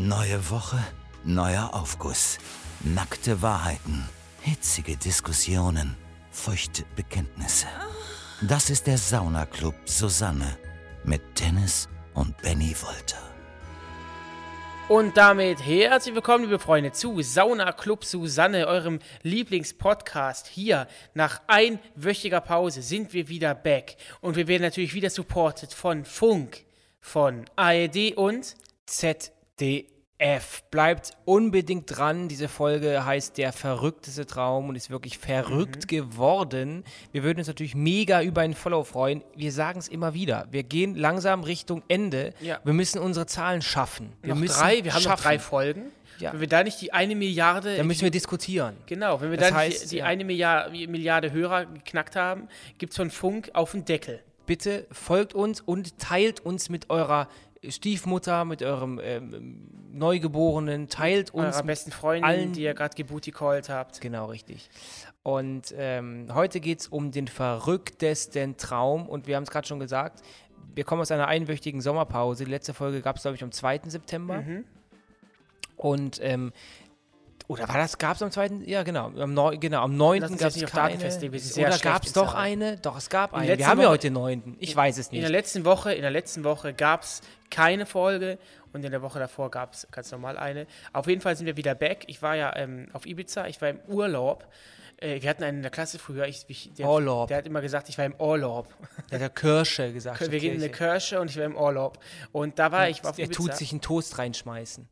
Neue Woche, neuer Aufguss. Nackte Wahrheiten, hitzige Diskussionen, feuchte Bekenntnisse. Das ist der Saunaclub Susanne mit Dennis und Benny Wolter. Und damit herzlich willkommen, liebe Freunde, zu Sauna Club Susanne, eurem Lieblingspodcast. Hier nach einwöchiger Pause sind wir wieder back. Und wir werden natürlich wieder supported von Funk, von ARD und ZDF. Bleibt unbedingt dran. Diese Folge heißt Der verrückteste Traum und ist wirklich verrückt Mhm. geworden. Wir würden uns natürlich mega über einen Follow freuen. Wir sagen es immer wieder. Wir gehen langsam Richtung Ende. Ja. Wir müssen unsere Zahlen schaffen. Wir noch müssen drei, wir haben noch schaffen. drei Folgen. Ja. Wenn wir da nicht die eine Milliarde Da müssen wir diskutieren. Genau, wenn wir Das dann heißt, die, die ja. eine Milliarde, Milliarde Hörer geknackt haben, gibt es von Funk auf den Deckel. Bitte folgt uns und teilt uns mit eurer Stiefmutter, mit eurem ähm, Neugeborenen, teilt uns Eurer besten Freundin, allen- die ihr gerade gebooty called habt. Genau, richtig. Und ähm, heute geht es um den verrücktesten Traum. Und wir haben es gerade schon gesagt, wir kommen aus einer einwöchigen Sommerpause. Die letzte Folge gab es, glaube ich, am 2. September. Mhm. Und, ähm, oder war das, gab es am 2.? Ja, genau. Am, neu, genau, am 9. Lass uns gab es nicht keine. festlegen, Oder gab es in doch eine? Doch, es gab In eine. Wir haben ja heute den 9. Ich weiß es In der nicht. letzten Woche, in der letzten Woche gab es keine Folge und in der Woche davor gab es ganz normal eine. Auf jeden Fall sind wir wieder back. Ich war ja ähm, auf Ibiza, ich war im Urlaub. Äh, wir hatten einen in der Klasse früher, ich, ich, der, Urlaub. der hat immer gesagt, ich war im Urlaub. Der hat der Kirsche gesagt. Wir gehen in eine. Kirche und ich war im Urlaub. Und da war ich war auf Er Ibiza. tut sich einen Toast reinschmeißen.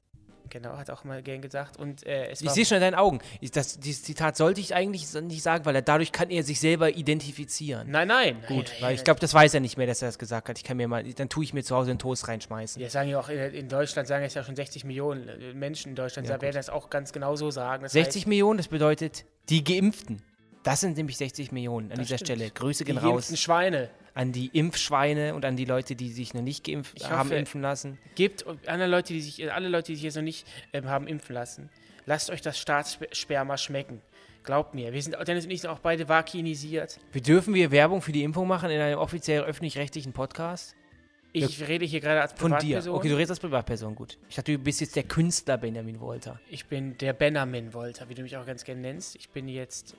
Genau, hat auch mal gern gesagt. Und äh, es Ich sehe schon in deinen Augen. Ich, das, dieses Zitat sollte ich eigentlich nicht sagen, weil er, dadurch kann er sich selber identifizieren. Nein, nein. Gut, nein, weil ich glaube, das weiß er nicht mehr, dass er das gesagt hat. Ich kann mir mal, dann tue ich mir zu Hause einen Toast reinschmeißen. Wir sagen ja auch in, in Deutschland, sagen es ja schon 60 Millionen äh, Menschen in Deutschland, Ja, da werden das auch ganz genau so sagen. Das 60 Millionen, das bedeutet die Geimpften. Das sind nämlich 60 Millionen an dieser stimmt. Stelle. Grüße heißt, die gehen raus geimpften Schweine an die Impfschweine und an die Leute, die sich noch nicht geimpft Ich haben hoffe- impfen lassen. gibt und alle Leute, die sich, äh, alle Leute, die sich jetzt noch nicht ähm, haben impfen lassen. Lasst euch das Staatssperma schmecken. Glaubt mir, wir sind, Dennis und ich sind auch beide vakinisiert. Wir dürfen wir Werbung für die Impfung machen in einem offiziell öffentlich-rechtlichen Podcast? Ich rede hier gerade als Von dir. Privatperson. Okay, du redest als Privatperson, gut. Ich dachte, du bist jetzt der Künstler Benjamin Wolter. Ich bin der Benjamin Wolter, wie du mich auch ganz gerne nennst. Ich bin jetzt,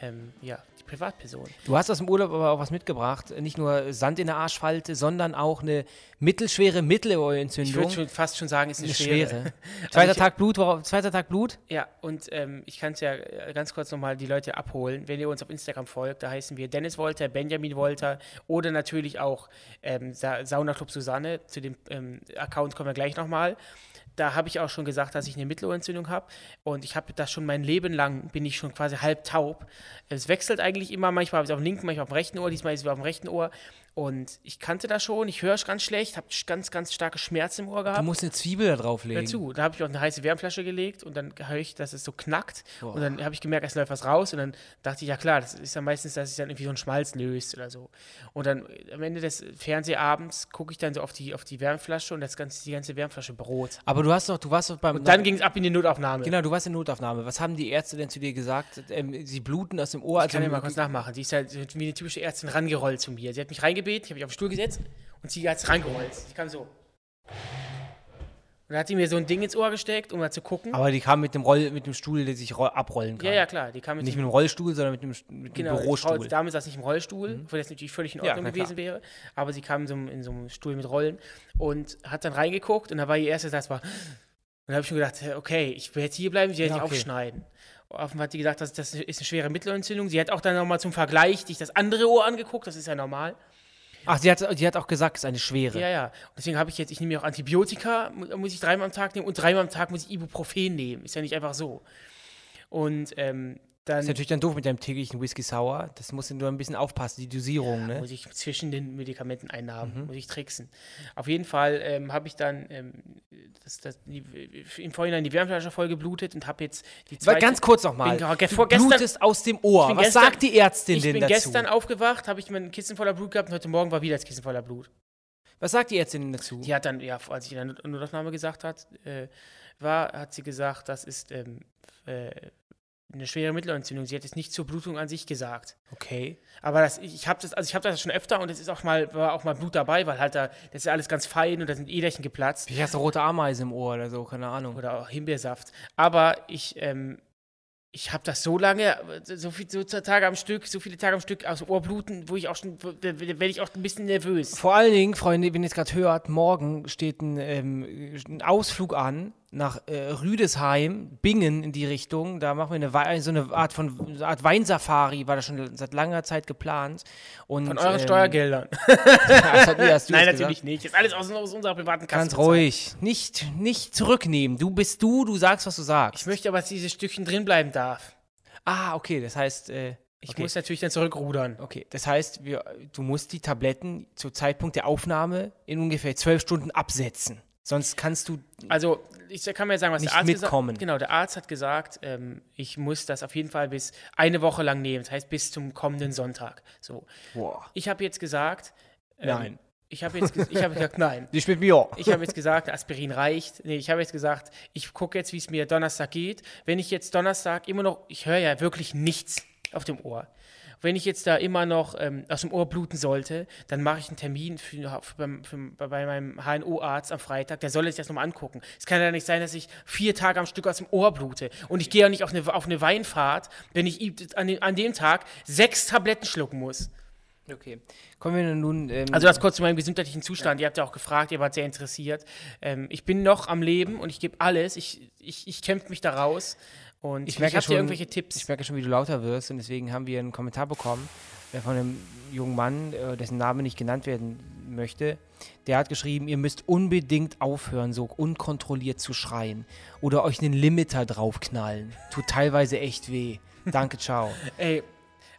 ähm, ja, die Privatperson. Du hast aus dem Urlaub aber auch was mitgebracht. Nicht nur Sand in der Arschfalte, sondern auch eine mittelschwere Ich Mittelohrentzündung. würde schon fast schon sagen, es ist eine, eine schwere. schwere. Zweiter ich- Tag Blut, zweiter Tag Blut? Ja, und ähm, ich kann es ja äh, ganz kurz nochmal die Leute abholen. Wenn ihr uns auf Instagram folgt, da heißen wir Dennis Wolter, Benjamin Wolter oder natürlich auch ähm, Sa Sauna Club Susanne. Zu dem ähm, Account kommen wir gleich nochmal. Da habe ich auch schon gesagt, dass ich eine Mittelohrentzündung habe. Und ich habe das schon mein Leben lang, bin ich schon quasi halb taub. Es wechselt eigentlich immer, manchmal habe ich es auf dem linken, manchmal auf dem rechten Ohr. Diesmal ist es auf dem rechten Ohr. Und ich kannte das schon, ich höre es ganz schlecht, habe ganz, ganz starke Schmerzen im Ohr gehabt. Du musst eine Zwiebel da drauflegen. Dazu. Da habe ich auch eine heiße Wärmflasche gelegt und dann höre ich, dass es so knackt. Boah. Und dann habe ich gemerkt, es läuft was raus. Und dann dachte ich, ja klar, das ist ja meistens, dass sich dann irgendwie so ein Schmalz löst oder so. Und dann äh, am Ende des Fernsehabends gucke ich dann so auf die, auf die Wärmflasche und das ganze, die ganze Wärmflasche Brot. Aber du hast doch, du warst doch beim. Und dann ging es ab in die Notaufnahme. Genau, du warst in Notaufnahme. Was haben die Ärzte denn zu dir gesagt? Ähm, sie bluten aus dem Ohr. Ich kann ja mal kurz nachmachen. Sie ist halt wie eine typische Ärztin rangerollt zu mir. Sie hat mich reingebeten, ich habe mich auf den Stuhl gesetzt und sie hat es reingerollt. Ich kam so. Und dann hat sie mir so ein Ding ins Ohr gesteckt, um mal zu gucken. aber die kam mit dem Roll, mit dem Stuhl, der sich roll, abrollen kann. ja, ja, klar. Die kam mit Nicht mit dem Rollstuhl, sondern mit dem, mit Genau, dem Bürostuhl. die Dame saß nicht im Rollstuhl, wo das natürlich völlig in Ja, Ordnung klar. gewesen wäre. Aber sie kam in so, einem- in so einem Stuhl mit Rollen und hat dann reingeguckt und da war ihr erster Satz war. Und da habe ich schon gedacht, okay, ich jetzt hier bleiben, sie werde Ja, okay. aufschneiden. Offenbar hat sie gesagt, das, das ist eine schwere Mittelohrentzündung. Sie hat auch dann nochmal zum Vergleich sich das andere Ohr angeguckt, das ist ja normal. Ach, sie hat, die hat auch gesagt, es ist eine schwere. Ja, ja. Deswegen habe ich jetzt, ich nehme mir auch Antibiotika, mu- muss ich dreimal am Tag nehmen und dreimal am Tag muss ich Ibuprofen nehmen. Ist ja nicht einfach so. Und ähm, dann ist natürlich dann doof mit deinem täglichen Whisky Sour. Das musst du nur ein bisschen aufpassen, die Dosierung, ne? muss ich zwischen den Medikamenteneinnahmen, Mhm. muss ich tricksen. Auf jeden Fall ähm, habe ich dann ähm, das, das, die, im Vorhinein die Wärmflasche voll geblutet und habe jetzt die Aber zweite... ganz kurz nochmal. bin vorgestern- blutest aus dem Ohr. Ich bin Was gestern- sagt die Ärztin ich denn bin dazu? gestern aufgewacht, habe ich mein Kissen voller Blut gehabt und heute Morgen war wieder das Kissen voller Blut. Was sagt die Ärztin denn dazu? Die hat dann, ja, als ich in der Notaufnahme gesagt hat, äh, war, hat sie gesagt, das ist ähm, äh, eine schwere Mittelohrentzündung. Sie hat es nicht zur Blutung an sich gesagt. Okay. Aber das, ich habe das, also ich habe das schon öfter und es ist auch mal, war auch mal Blut dabei, weil halt da, das ist alles ganz fein und da sind Äderchen geplatzt. Vielleicht hast du rote Ameise im Ohr oder so, keine Ahnung. Oder auch Himbeersaft. Aber ich, ähm, ich habe das so lange, so viele so Tage am Stück, so viele Tage am Stück aus dem Ohr bluten, wo ich auch schon, werde ich auch ein bisschen nervös. Vor allen Dingen, Freunde, wenn ihr es gerade hört, morgen steht ein, ähm, ein Ausflug an nach äh, Rüdesheim, Bingen in die Richtung. Da machen wir eine Wei so eine Art von so eine Art Weinsafari, war das schon seit langer Zeit geplant. Und, Von euren ähm, Steuergeldern. Ja, Nein, natürlich nicht. Das ist alles aus, aus unserer privaten Kasse. Ganz ruhig. Nicht, nicht zurücknehmen. Du bist du, du sagst, was du sagst. Ich möchte aber, dass dieses Stückchen drin bleiben darf. ah, okay, das heißt, äh, Ich okay. muss natürlich dann zurückrudern. Okay, das heißt, wir, du musst die Tabletten zu Zeitpunkt der Aufnahme in ungefähr zwölf Stunden absetzen. Sonst kannst du. Also, ich kann mir sagen, was Nicht der Arzt mitkommen. gesagt Genau, der Arzt hat gesagt, ähm, ich muss das auf jeden Fall bis eine Woche lang nehmen. Das heißt, bis zum kommenden Sonntag. So. Boah. Ich habe jetzt gesagt. ähm, Nein. Ich habe jetzt, ich habe gesagt, nein. Die spielt mir auch. Ich habe jetzt gesagt, Aspirin reicht. Nee, ich habe jetzt gesagt, ich gucke jetzt, wie es mir Donnerstag geht. Wenn ich jetzt Donnerstag immer noch, ich höre ja wirklich nichts auf dem Ohr. Wenn ich jetzt da immer noch ähm, aus dem Ohr bluten sollte, dann mache ich einen Termin für, für, für, bei meinem HNO-Arzt am Freitag. Der soll es jetzt nochmal angucken. Es kann ja nicht sein, dass ich vier Tage am Stück aus dem Ohr blute. Und ich gehe auch nicht auf eine, auf eine Weinfahrt, wenn ich an, den, an dem Tag sechs Tabletten schlucken muss. Okay. Kommen wir nun. Ähm, Also das kurz zu meinem gesundheitlichen Zustand. Ihr habt ja auch gefragt, ihr wart sehr interessiert. Ähm, ich bin noch am Leben und ich gebe alles. Ich, ich, ich kämpfe mich da raus. Und ich merke habt schon, irgendwelche Tipps? Ich merke schon, wie du lauter wirst und deswegen haben wir einen Kommentar bekommen von einem jungen Mann, äh, dessen Name nicht genannt werden möchte. Der hat geschrieben, ihr müsst unbedingt aufhören, so unkontrolliert zu schreien oder euch einen Limiter draufknallen. Tut teilweise echt weh. Danke, ciao. Ey,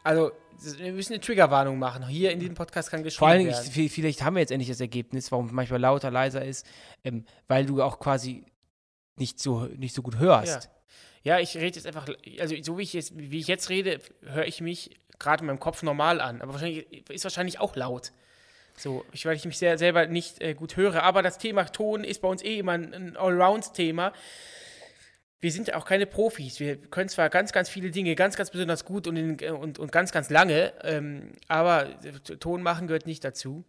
also wir müssen eine Triggerwarnung machen. Hier in diesem Podcast kann geschrieben Vor allen Dingen, werden. ich, vi- vielleicht haben wir jetzt endlich das Ergebnis, warum manchmal lauter, leiser ist, ähm, weil du auch quasi nicht so, nicht so gut hörst. Ja, ich rede jetzt einfach, also so wie ich jetzt, wie ich jetzt rede, höre ich mich gerade in meinem Kopf normal an. Aber wahrscheinlich ist wahrscheinlich auch laut. So, ich, weil ich mich sehr, selber nicht äh, gut höre. Aber das Thema Ton ist bei uns eh immer ein, ein Allround-Thema. Wir sind ja auch keine Profis. Wir können zwar ganz, ganz viele Dinge ganz, ganz besonders gut und, in, und, und ganz, ganz lange, ähm, aber Ton machen gehört nicht dazu.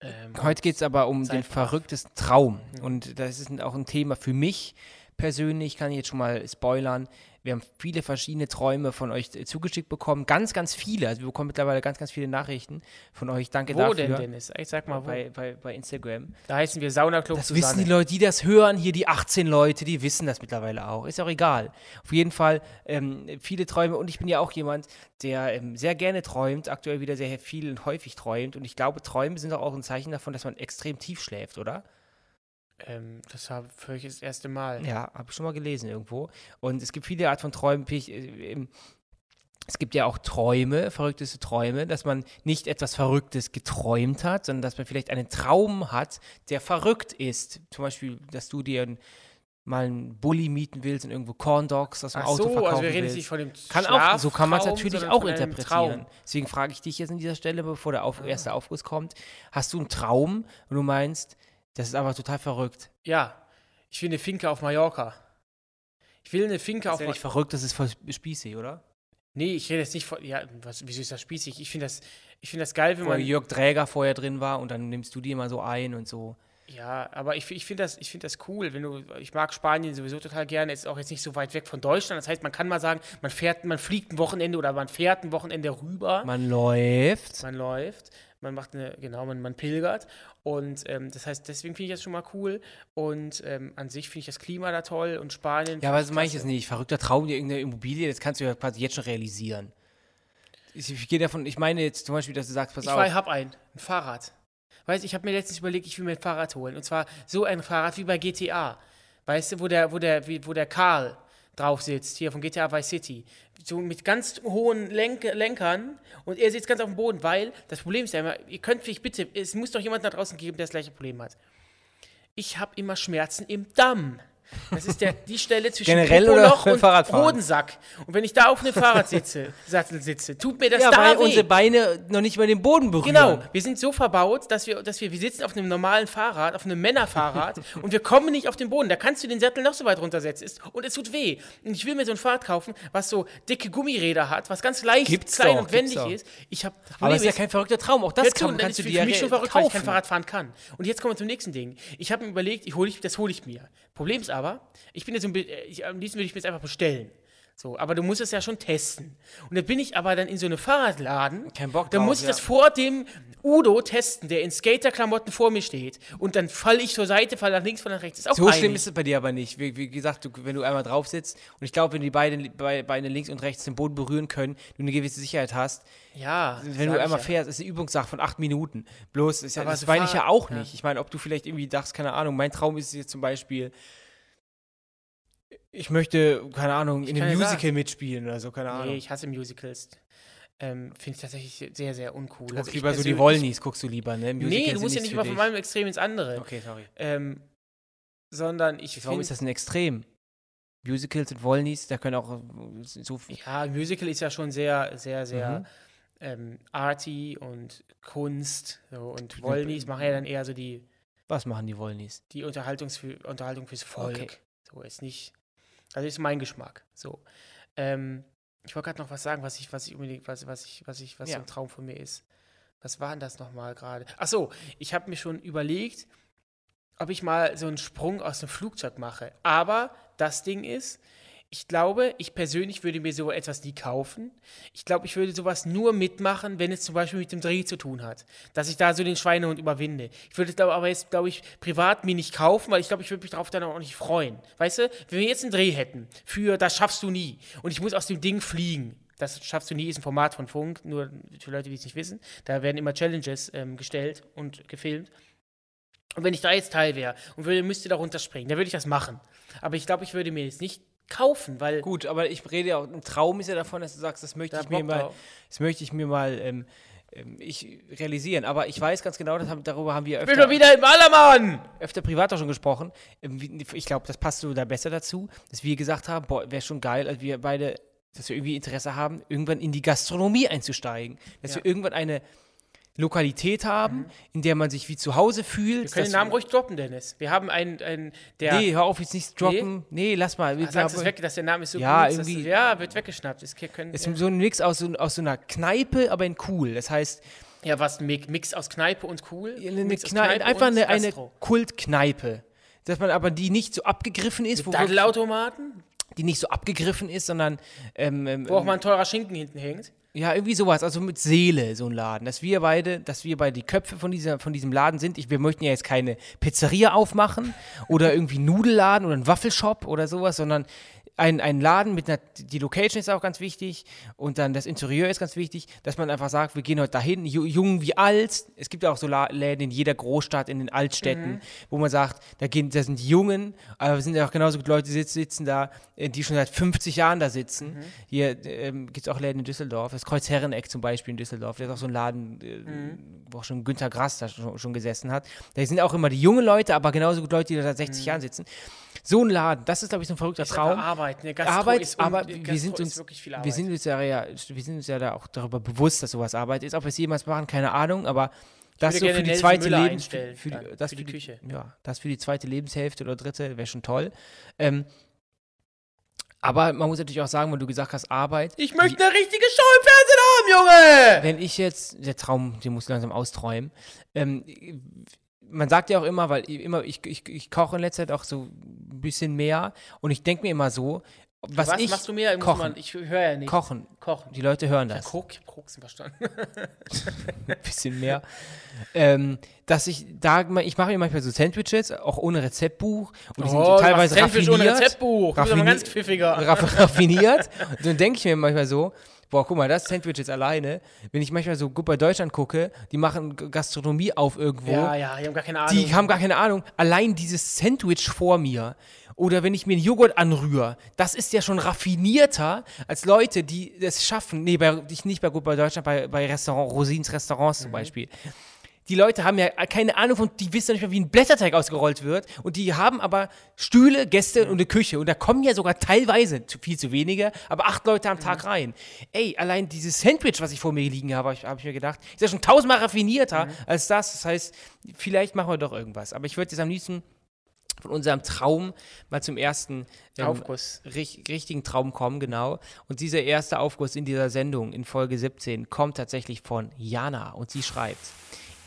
Ähm, Heute geht es aber um den verrücktesten Traum. Und das ist auch ein Thema für mich persönlich, kann ich jetzt schon mal spoilern. Wir haben viele verschiedene Träume von euch zugeschickt bekommen. Ganz, ganz viele. Also wir bekommen mittlerweile ganz, ganz viele Nachrichten von euch. Danke wo dafür. denn, Dennis? Ich sag mal, wo? Bei, bei, bei Instagram. Da heißen wir Saunaclub Das Susanne. wissen die Leute, die das hören, hier die 18 Leute, die wissen das mittlerweile auch. Ist auch egal. Auf jeden Fall ähm, viele Träume und ich bin ja auch jemand, der ähm, sehr gerne träumt, aktuell wieder sehr viel und häufig träumt und ich glaube, Träume sind auch ein Zeichen davon, dass man extrem tief schläft, oder? Ähm, das habe ich das erste Mal. Ja, habe ich schon mal gelesen irgendwo. Und es gibt viele Art von Träumen. Ich, äh, es gibt ja auch Träume, verrückteste Träume, dass man nicht etwas Verrücktes geträumt hat, sondern dass man vielleicht einen Traum hat, der verrückt ist. Zum Beispiel, dass du dir ein, mal einen Bulli mieten willst und irgendwo Corn Dogs aus dem Ach Auto so, verkaufen also wir reden willst. nicht von dem Kann auch, so kann man es natürlich auch interpretieren. Deswegen frage ich dich jetzt an dieser Stelle, bevor der Ah. Auf, erste Aufguss kommt, hast du einen Traum, wo du meinst, das ist einfach total verrückt. Ja, ich will eine Finke auf Mallorca. Ich will eine Finke Das auf ist ja nicht Mallorca. verrückt, das ist voll spießig, oder? Nee, ich rede jetzt nicht von. Ja, was, wieso ist das spießig? Ich finde das, ich find das geil, wenn Wo man. Jörg Dräger vorher drin war und dann nimmst du die immer so ein und so. Ja, aber ich, ich finde das, ich find das cool, wenn du. Ich mag Spanien sowieso total gerne. Ist auch jetzt nicht so weit weg von Deutschland. Das heißt, man kann mal sagen, man fährt, man fliegt ein Wochenende oder man fährt ein Wochenende rüber. Man läuft. man läuft, man macht eine, genau, man, man pilgert. Und ähm, das heißt, deswegen finde ich das schon mal cool. Und ähm, an sich finde ich das Klima da toll und Spanien. Ja, aber das meine ich jetzt nicht. Verrückter Traum, dir irgendeine Immobilie, das kannst du ja quasi jetzt schon realisieren. Ich, ich gehe davon, ich meine jetzt zum Beispiel, dass du sagst, pass Ich auf. war, hab ein, ein Fahrrad. Weißt du, ich habe mir letztens überlegt, ich will mir ein Fahrrad holen. Und zwar so ein Fahrrad wie bei GTA. Weißt du, wo der, wo der, wo der Karl drauf sitzt, hier von GTA Vice City. So mit ganz hohen Lenk Lenkern und er sitzt ganz auf dem Boden, weil das Problem ist ja immer, ihr könnt vielleicht bitte, es muss doch jemand da draußen geben, der das gleiche Problem hat. Ich habe immer Schmerzen im Damm. Das ist der, die Stelle zwischen Generell oder Popoloch beim und Fahrradfahren? Hodensack. Und wenn ich da auf einem Fahrrad sitze, Sattel sitze, tut mir das Ja, da weil weh. unsere Beine noch nicht mal den Boden berühren. Genau, wir sind so verbaut, dass wir, dass wir, wir sitzen auf einem normalen Fahrrad, auf einem Männerfahrrad und wir kommen nicht auf den Boden. Da kannst du den Sattel noch so weit runtersetzen und es tut weh. Und ich will mir so ein Fahrrad kaufen, was so dicke Gummiräder hat, was ganz leicht, Gibt's klein doch, und wendig ist. Ich hab, Aber das ist ja kein verrückter Traum. Auch das ja, kann, kannst du dir für mich ja schon verrückt, weil ich kaufen. kein Fahrrad fahren kann. Und jetzt kommen wir zum nächsten Ding. Ich habe mir überlegt, ich hol ich, das hole ich mir. Problem ist aber, ich bin jetzt äh, ich, am liebsten würde ich mir jetzt einfach bestellen. So, aber du musst es ja schon testen. Und dann bin ich aber dann in so einem Fahrradladen. Kein Bock Dann drauf, muss ich ja. das vor dem Udo testen, der in Skaterklamotten vor mir steht. Und dann falle ich zur Seite, falle nach links, falle nach rechts. Ist auch So peinlich. schlimm ist es bei dir aber nicht. Wie, wie gesagt, du, wenn du einmal drauf sitzt und ich glaube, wenn die beiden Be- Beine links und rechts den Boden berühren können, du eine gewisse Sicherheit hast, Ja, wenn du einmal ja. fährst, ist eine Übungssache von acht Minuten. Bloß, ist ja, Aber das so meine ich ja auch ja. nicht. Ich meine, ob du vielleicht irgendwie dachtest, keine Ahnung, mein Traum ist jetzt zum Beispiel, ich möchte, keine Ahnung, in kann einem ja Musical sagen. mitspielen oder so, keine Ahnung. Nee, ich hasse Musicals. Ähm, Finde ich tatsächlich sehr, sehr uncool. Guckst Also ich lieber so die Wollnies, guckst du lieber, ne? Nee, Musicals du sind musst ja nicht immer von meinem Extrem ins andere. Okay, sorry. Ähm, sondern ich Warum ist das ein Extrem? Musicals und Wollnies, da können auch äh, so viel. Ja, Musical ist ja schon sehr, sehr, sehr Mhm. ähm, arty und Kunst. So, und Wollnies machen ja dann eher so die, Was machen die Wollnies? die Unterhaltungs Unterhaltung fürs Volk. Okay. So ist nicht. Also ist mein Geschmack. So. Ähm, ich wollte gerade noch was sagen, was ich, was ich unbedingt, was, was ich, was ich, was Ja. so ein Traum von mir ist. Was war denn das nochmal gerade? Ach so, ich habe mir schon überlegt, ob ich mal so einen Sprung aus dem Flugzeug mache. Aber das Ding ist, ich glaube, ich persönlich würde mir so etwas nie kaufen. Ich glaube, ich würde sowas nur mitmachen, wenn es zum Beispiel mit dem Dreh zu tun hat. Dass ich da so den Schweinehund überwinde. Ich würde es aber jetzt, glaube ich, privat mir nicht kaufen, weil ich glaube, ich würde mich darauf dann auch nicht freuen. Weißt du, wenn wir jetzt einen Dreh hätten für Das schaffst du nie und ich muss aus dem Ding fliegen. Das schaffst du nie ist ein Format von Funk, nur für Leute, die es nicht wissen. Da werden immer Challenges ähm, gestellt und gefilmt. Und wenn ich da jetzt Teil wäre und würde, müsste da runterspringen, dann würde ich das machen. Aber ich glaube, ich würde mir jetzt nicht kaufen, weil Gut, aber ich rede ja auch, ein Traum ist ja davon, dass du sagst, das möchte ich mir mal, das möchte ich mir mal ähm, ähm, ich realisieren. Aber ich weiß ganz genau, haben, darüber haben wir Ich bin schon öfter, wieder im Ballermann! öfter privat auch schon gesprochen. Ähm, Ich glaube, das passt so da besser dazu, dass wir gesagt haben, boah, wäre schon geil, als wir beide, dass wir irgendwie Interesse haben, irgendwann in die Gastronomie einzusteigen. Dass Ja. wir irgendwann eine Lokalität haben, in der man sich wie zu Hause fühlt. Wir können den Namen ruhig droppen, Dennis. Wir haben einen, einen der. Nee, hör auf, jetzt nicht droppen. Nee, lass mal. Wir Ah, sagst du es weg, dass der Name ist so Ja, gut, dass irgendwie- es- ja, wird weggeschnappt. Es können, ist so ein Mix aus so, aus so einer Kneipe, aber in cool. Das heißt, ja, was, Mix aus Kneipe und cool? eine Mix aus Kneipe, einfach eine, eine. Kultkneipe. Dass man aber die nicht so abgegriffen ist, wo wirklich, Daddelautomaten, die nicht so abgegriffen ist, sondern ähm, ähm, wo auch mal ein teurer Schinken hinten hängt. Ja, irgendwie sowas, also mit Seele, so ein Laden. Dass wir beide, dass wir beide die Köpfe von, dieser, von diesem Laden sind. Ich, wir möchten ja jetzt keine Pizzeria aufmachen oder irgendwie Nudelladen oder einen Waffelshop oder sowas, sondern ein, ein Laden mit einer, die Location ist auch ganz wichtig und dann das Interieur ist ganz wichtig, dass man einfach sagt, wir gehen heute dahin, ju- jung wie alt. Es gibt ja auch so Läden in jeder Großstadt, in den Altstädten, wo man sagt, da, gehen, da sind die Jungen, aber es sind ja auch genauso gut Leute, die sitzen, sitzen da, äh, die schon seit 50 Jahren da sitzen. Hier ähm, gibt es auch Läden in Düsseldorf, das Kreuzherreneck zum Beispiel in Düsseldorf, da ist auch so ein Laden, äh, wo auch schon Günter Grass da schon, schon gesessen hat. Da sind auch immer die jungen Leute, aber genauso gut Leute, die da seit 60 Jahren sitzen. So ein Laden, das ist, glaube ich, so ein verrückter Ist Traum. Arbeit. Ne? Gastro Arbeit, ist aber Gastro wir sind ist uns, wirklich viel wir sind uns ja, ja, wir sind uns ja da auch darüber bewusst, dass sowas Arbeit ist. Ob wir es jemals machen, keine Ahnung, aber das so für die zweite Müller Leben, einstellen für, für, dann, das für die die Küche. Ja, das für die zweite Lebenshälfte oder dritte wäre schon toll. Ähm, aber man muss natürlich auch sagen, wenn du gesagt hast, Arbeit, ich möchte eine richtige haben, Junge! wenn ich jetzt, der Traum, den muss ich langsam austräumen, ähm, man sagt ja auch immer, weil ich immer, ich, ich, ich koche in letzter Zeit auch so ein bisschen mehr und ich denke mir immer so, was, Was ich machst du mehr? Kochen, Man, ich höre ja nicht. kochen, Kochen. die Leute hören das. Ich hab Koksen verstanden. ein bisschen mehr. ähm, dass ich da, ich mache mir manchmal so Sandwiches, auch ohne Rezeptbuch. Und die sind Oh, teilweise du machst Sandwich ohne raffiniert. Rezeptbuch. Bist aber raffini- ganz pfiffiger. raff- raffiniert. Und dann denke ich mir manchmal so, boah, guck mal, das Sandwich jetzt alleine. Wenn ich manchmal so gut bei Deutschland gucke, die machen Gastronomie auf irgendwo. Ja, ja, die haben gar keine Ahnung. Die haben gar keine Ahnung. Allein dieses Sandwich vor mir. Oder wenn ich mir einen Joghurt anrühre, das ist ja schon raffinierter als Leute, die das schaffen. Nee, bei, ich nicht bei gut bei Deutschland, bei, bei Restaurant, Rosins Restaurants Mhm. zum Beispiel. Die Leute haben ja keine Ahnung von, die wissen nicht mehr, wie ein Blätterteig ausgerollt wird. Und die haben aber Stühle, Gäste und eine Küche. Und da kommen ja sogar teilweise, zu, viel zu wenige, aber acht Leute am Tag rein. Ey, allein dieses Sandwich, was ich vor mir liegen habe, habe ich, hab ich mir gedacht, ist ja schon tausendmal raffinierter als das. Das heißt, vielleicht machen wir doch irgendwas. Aber ich würde jetzt am liebsten von unserem Traum mal zum ersten ähm, Aufguss. rich- richtigen Traum kommen, genau. Und dieser erste Aufguss in dieser Sendung in Folge 17 kommt tatsächlich von Jana und sie schreibt: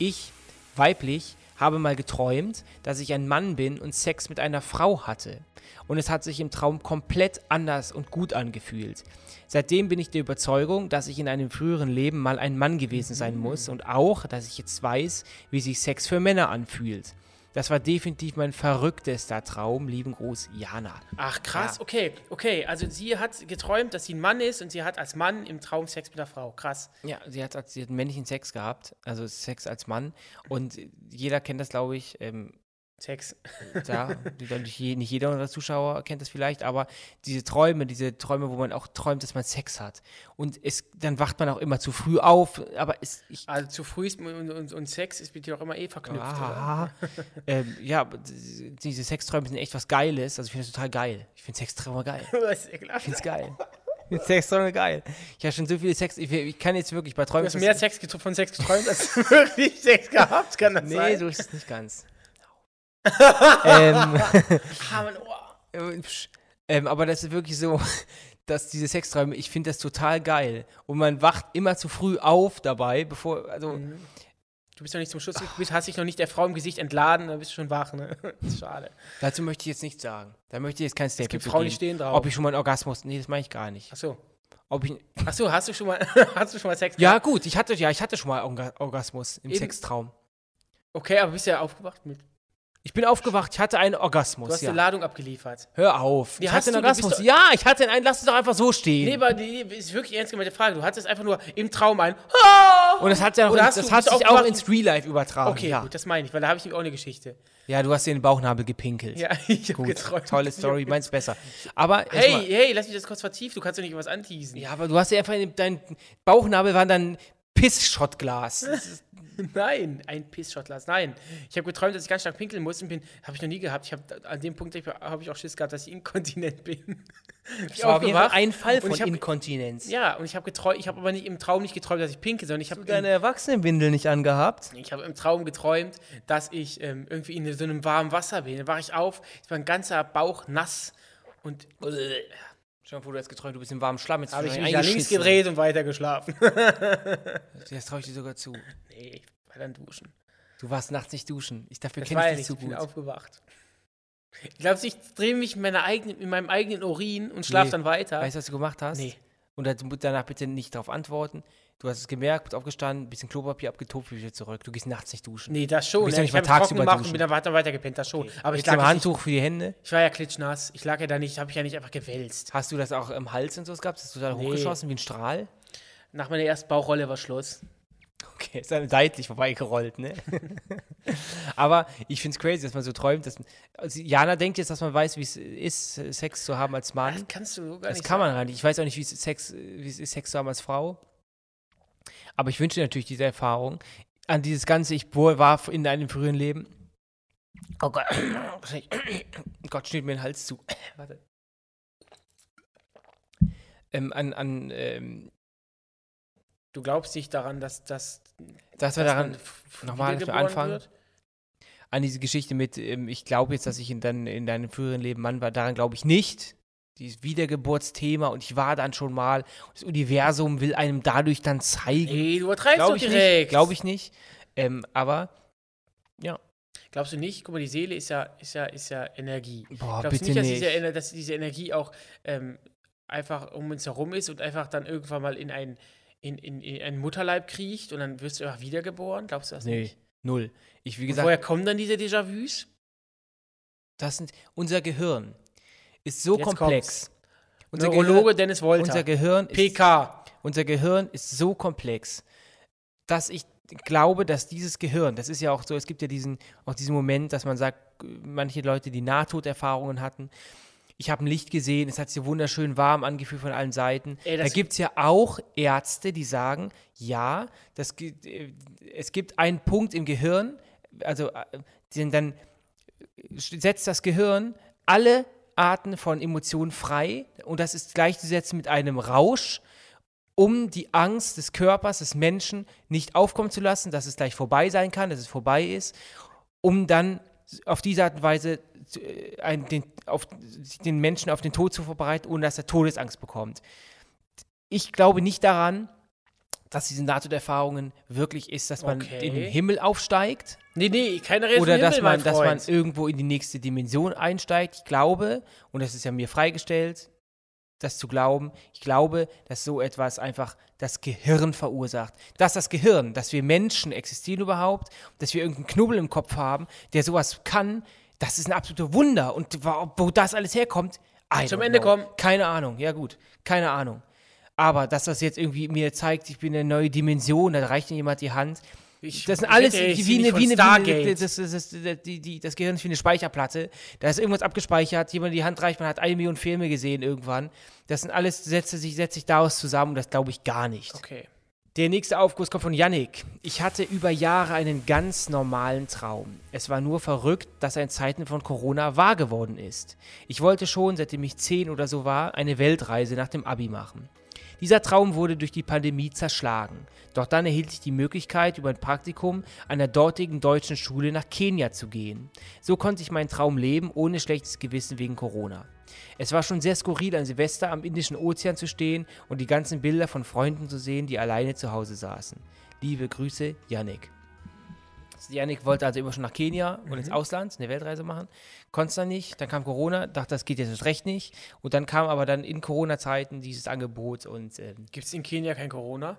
Ich, weiblich, habe mal geträumt, dass ich ein Mann bin und Sex mit einer Frau hatte. Und es hat sich im Traum komplett anders und gut angefühlt. Seitdem bin ich der Überzeugung, dass ich in einem früheren Leben mal ein Mann gewesen sein muss und auch, dass ich jetzt weiß, wie sich Sex für Männer anfühlt. Das war definitiv mein verrücktester Traum. Lieben Gruß, Jana. Ach krass, Ja. okay, okay. Also sie hat geträumt, dass sie ein Mann ist und sie hat als Mann im Traum Sex mit einer Frau. Krass. Ja, sie hat, sie hat männlichen Sex gehabt, also Sex als Mann. Und jeder kennt das, glaube ich. Ähm, Sex. ja, nicht nicht jeder unserer Zuschauer kennt das vielleicht, aber diese Träume, diese Träume, wo man auch träumt, dass man Sex hat. Und es, dann wacht man auch immer zu früh auf, aber es, ich, Also zu früh ist und, und, und Sex ist mit dir auch immer eh verknüpft. Ah, ähm, ja, diese Sexträume sind echt was Geiles. Also ich finde das total geil. Ich finde Sexträume geil. Das ist ekelhaft. Ich finde es geil. Sexträume geil. Ich habe schon so viele Sex. Ich, ich kann jetzt wirklich bei Du Träumen. hast mehr Sex von Sex geträumt, als du wirklich Sex gehabt, kann das Nee, sein? so ist es nicht ganz. Ähm, ähm, aber das ist wirklich so, dass diese Sexträume, ich finde das total geil. Und man wacht immer zu früh auf dabei, bevor, also, Du bist noch nicht zum Schluss, du hast dich noch nicht der Frau im Gesicht entladen, dann bist du schon wach, ne? Schade. dazu möchte ich jetzt nichts sagen. Da möchte ich jetzt kein Statement gibt zu Frauen, die stehen drauf. Ob ich schon mal einen Orgasmus, nee, das meine ich gar nicht. Achso. Ob ich, Achso, hast du schon mal, hast du schon mal Sex ja gut, ich hatte, ja, ich hatte schon mal Orga- Orgasmus im Eben. Sextraum. Okay, aber bist ja aufgewacht mit. Ich bin aufgewacht, ich hatte einen Orgasmus. Du hast ja. eine Ladung abgeliefert. Hör auf. Die ich hatte einen du Orgasmus. Ja, ich hatte einen, lass es doch einfach so stehen. Nee, aber die ist wirklich ernst gemeinte Frage. Du hattest einfach nur im Traum ein. Und das hat, ja hast das du- hat sich auch ins Real Life übertragen. Okay, ja. gut, das meine ich, weil da habe ich nämlich auch eine Geschichte. ja, du hast dir den Bauchnabel gepinkelt. Ja, ich habe geträumt. tolle Story, meins besser. Aber Hey, hey, lass mich das kurz vertiefen. Du kannst doch nicht was anteasen. ja, aber du hast ja einfach in- dein Bauchnabel war dann Pissschottglas. Nein, ein Pissschottglas. Nein. Ich habe geträumt, dass ich ganz stark pinkeln muss und bin, habe ich noch nie gehabt. Ich habe an dem Punkt habe ich auch Schiss gehabt, dass ich inkontinent bin. Ich Das war auf jeden Fall aufgewacht ein Fall von ich hab- Inkontinenz. Ja, und ich habe geträumt, ich habe aber nicht im Traum nicht geträumt, dass ich pinkel, sondern ich habe Deine Erwachsenenwindel nicht angehabt? Ich habe im Traum geträumt, dass ich ähm, irgendwie in so einem warmen Wasser bin. Dann wache ich auf, ist mein ganzer Bauch nass und Schon vor, du hast geträumt, du bist im warmen Schlamm. Jetzt habe ich mich nach links gedreht und weiter geschlafen. Das traue ich dir sogar zu. nee, ich war dann duschen. Du warst nachts nicht duschen. Ich dafür kenne ich dich nicht, zu ich bin gut. aufgewacht. Ich glaube, ich drehe mich in, eigenen, in meinem eigenen Urin und schlafe Nee. dann weiter. Weißt du, was du gemacht hast? Nee. Und danach bitte nicht darauf antworten. Du hast es gemerkt, bist aufgestanden, bisschen Klopapier abgetupft, wieder zurück. Du gehst nachts nicht duschen. Nee, das schon. Du bist ne? ja nicht ich mal tagsüber gemacht und duschen. bin dann weiter, weiter gepennt, das schon. Aber ich lag Handtuch für die Hände. Nicht, ich war ja klitschnass. Ich lag ja da nicht, habe ich ja nicht einfach gewälzt. Hast du das auch im Hals und so gehabt? Hast du da Nee. hochgeschossen wie ein Strahl? Nach meiner ersten Bauchrolle war Schluss. Okay, ist dann seitlich vorbeigerollt, ne? Aber ich finde es crazy, dass man so träumt. Dass, also Jana denkt jetzt, dass man weiß, wie es ist, Sex zu haben als Mann. Das kannst du gar Das nicht kann man sagen. gar nicht. Ich weiß auch nicht, wie es, Sex, wie es ist, Sex zu haben als Frau. Aber ich wünsche dir natürlich diese Erfahrung. An dieses Ganze, ich war in einem früheren Leben. Oh Gott, Gott schnitt mir den Hals zu. Warte. Ähm, an, an, ähm, Du glaubst nicht daran, dass, dass, dass wir daran nochmal, anfangen. wird? an diese Geschichte mit, ähm, ich glaube jetzt, dass ich in, dann, in deinem früheren Leben Mann war, daran glaube ich nicht. Dieses Wiedergeburtsthema und ich war dann schon mal, das Universum will einem dadurch dann zeigen. Nee, du übertreibst doch direkt. nicht, glaube ich nicht. Ähm, aber, Glaubst du nicht? Guck mal, die Seele ist ja, ist ja, ist ja Energie. boah, Glaubst du bitte nicht, dass nicht. diese, dass diese Energie auch ähm, einfach um uns herum ist und einfach dann irgendwann mal in ein in, in, in einen Mutterleib kriecht und dann wirst du einfach wiedergeboren? Glaubst du das nee, nicht? null. Ich, wie Und gesagt, woher kommen dann diese Déjà-vus? das sind, unser Gehirn ist so Jetzt komplex. Unser Neurologe Gehirn, Dennis Wolter. unser Gehirn ist PK. Unser Gehirn ist so komplex, dass ich glaube, dass dieses Gehirn, das ist ja auch so, es gibt ja diesen, auch diesen Moment, dass man sagt, manche Leute, die Nahtoderfahrungen hatten, Ich habe ein Licht gesehen, es hat sich wunderschön warm angefühlt von allen Seiten. Ey, da gibt es ja auch Ärzte, die sagen, ja, das, äh, es gibt einen Punkt im Gehirn, also äh, dann setzt das Gehirn alle Arten von Emotionen frei und das ist gleichzusetzen mit einem Rausch, um die Angst des Körpers, des Menschen nicht aufkommen zu lassen, dass es gleich vorbei sein kann, dass es vorbei ist, um dann auf diese Art und Weise äh, ein, den, auf, den Menschen auf den Tod zu vorbereiten, ohne dass er Todesangst bekommt. Ich glaube nicht daran, dass diese NATO-Erfahrungen wirklich ist, dass man Okay. in den Himmel aufsteigt Nee, nee, keine Rede oder dass Himmel, man, dass man irgendwo in die nächste Dimension einsteigt. Ich glaube, und das ist ja mir freigestellt, das zu glauben, ich glaube, dass so etwas einfach das Gehirn verursacht. Dass das Gehirn, dass wir Menschen existieren überhaupt, dass wir irgendeinen Knubbel im Kopf haben, der sowas kann, das ist ein absolutes Wunder. Und wo, wo das alles herkommt, I Zum Ende know. kommen. Keine Ahnung, ja gut, keine Ahnung. Aber dass das jetzt irgendwie mir zeigt, ich bin eine neue Dimension, da reicht mir jemand die Hand. Ich- das sind alles wie eine, wie eine, wie eine das, das, das, die, die, das Gehirn ist wie eine Speicherplatte. Da ist irgendwas abgespeichert, jemand die Hand reicht, man hat eine Million Filme gesehen irgendwann. Das sind alles, setzt sich, setzt sich daraus zusammen und das glaube ich gar nicht. Okay. Der nächste Aufguss kommt von Yannick. Ich hatte über Jahre einen ganz normalen Traum. Es war nur verrückt, dass er in Zeiten von Corona wahr geworden ist. Ich wollte schon, seitdem ich zehn oder so war, eine Weltreise nach dem Abi machen. Dieser Traum wurde durch die Pandemie zerschlagen. Doch dann erhielt ich die Möglichkeit, über ein Praktikum der dortigen deutschen Schule nach Kenia zu gehen. So konnte ich meinen Traum leben, ohne schlechtes Gewissen wegen Corona. Es war schon sehr skurril, an Silvester am Indischen Ozean zu stehen und die ganzen Bilder von Freunden zu sehen, die alleine zu Hause saßen. Liebe Grüße, Yannick. Yannick wollte also immer schon nach Kenia und ins Ausland eine Weltreise machen. Konnte es dann nicht. Dann kam Corona, dachte, das geht jetzt erst recht nicht. Und dann kam aber dann in Corona-Zeiten dieses Angebot und ähm, Gibt es in Kenia kein Corona?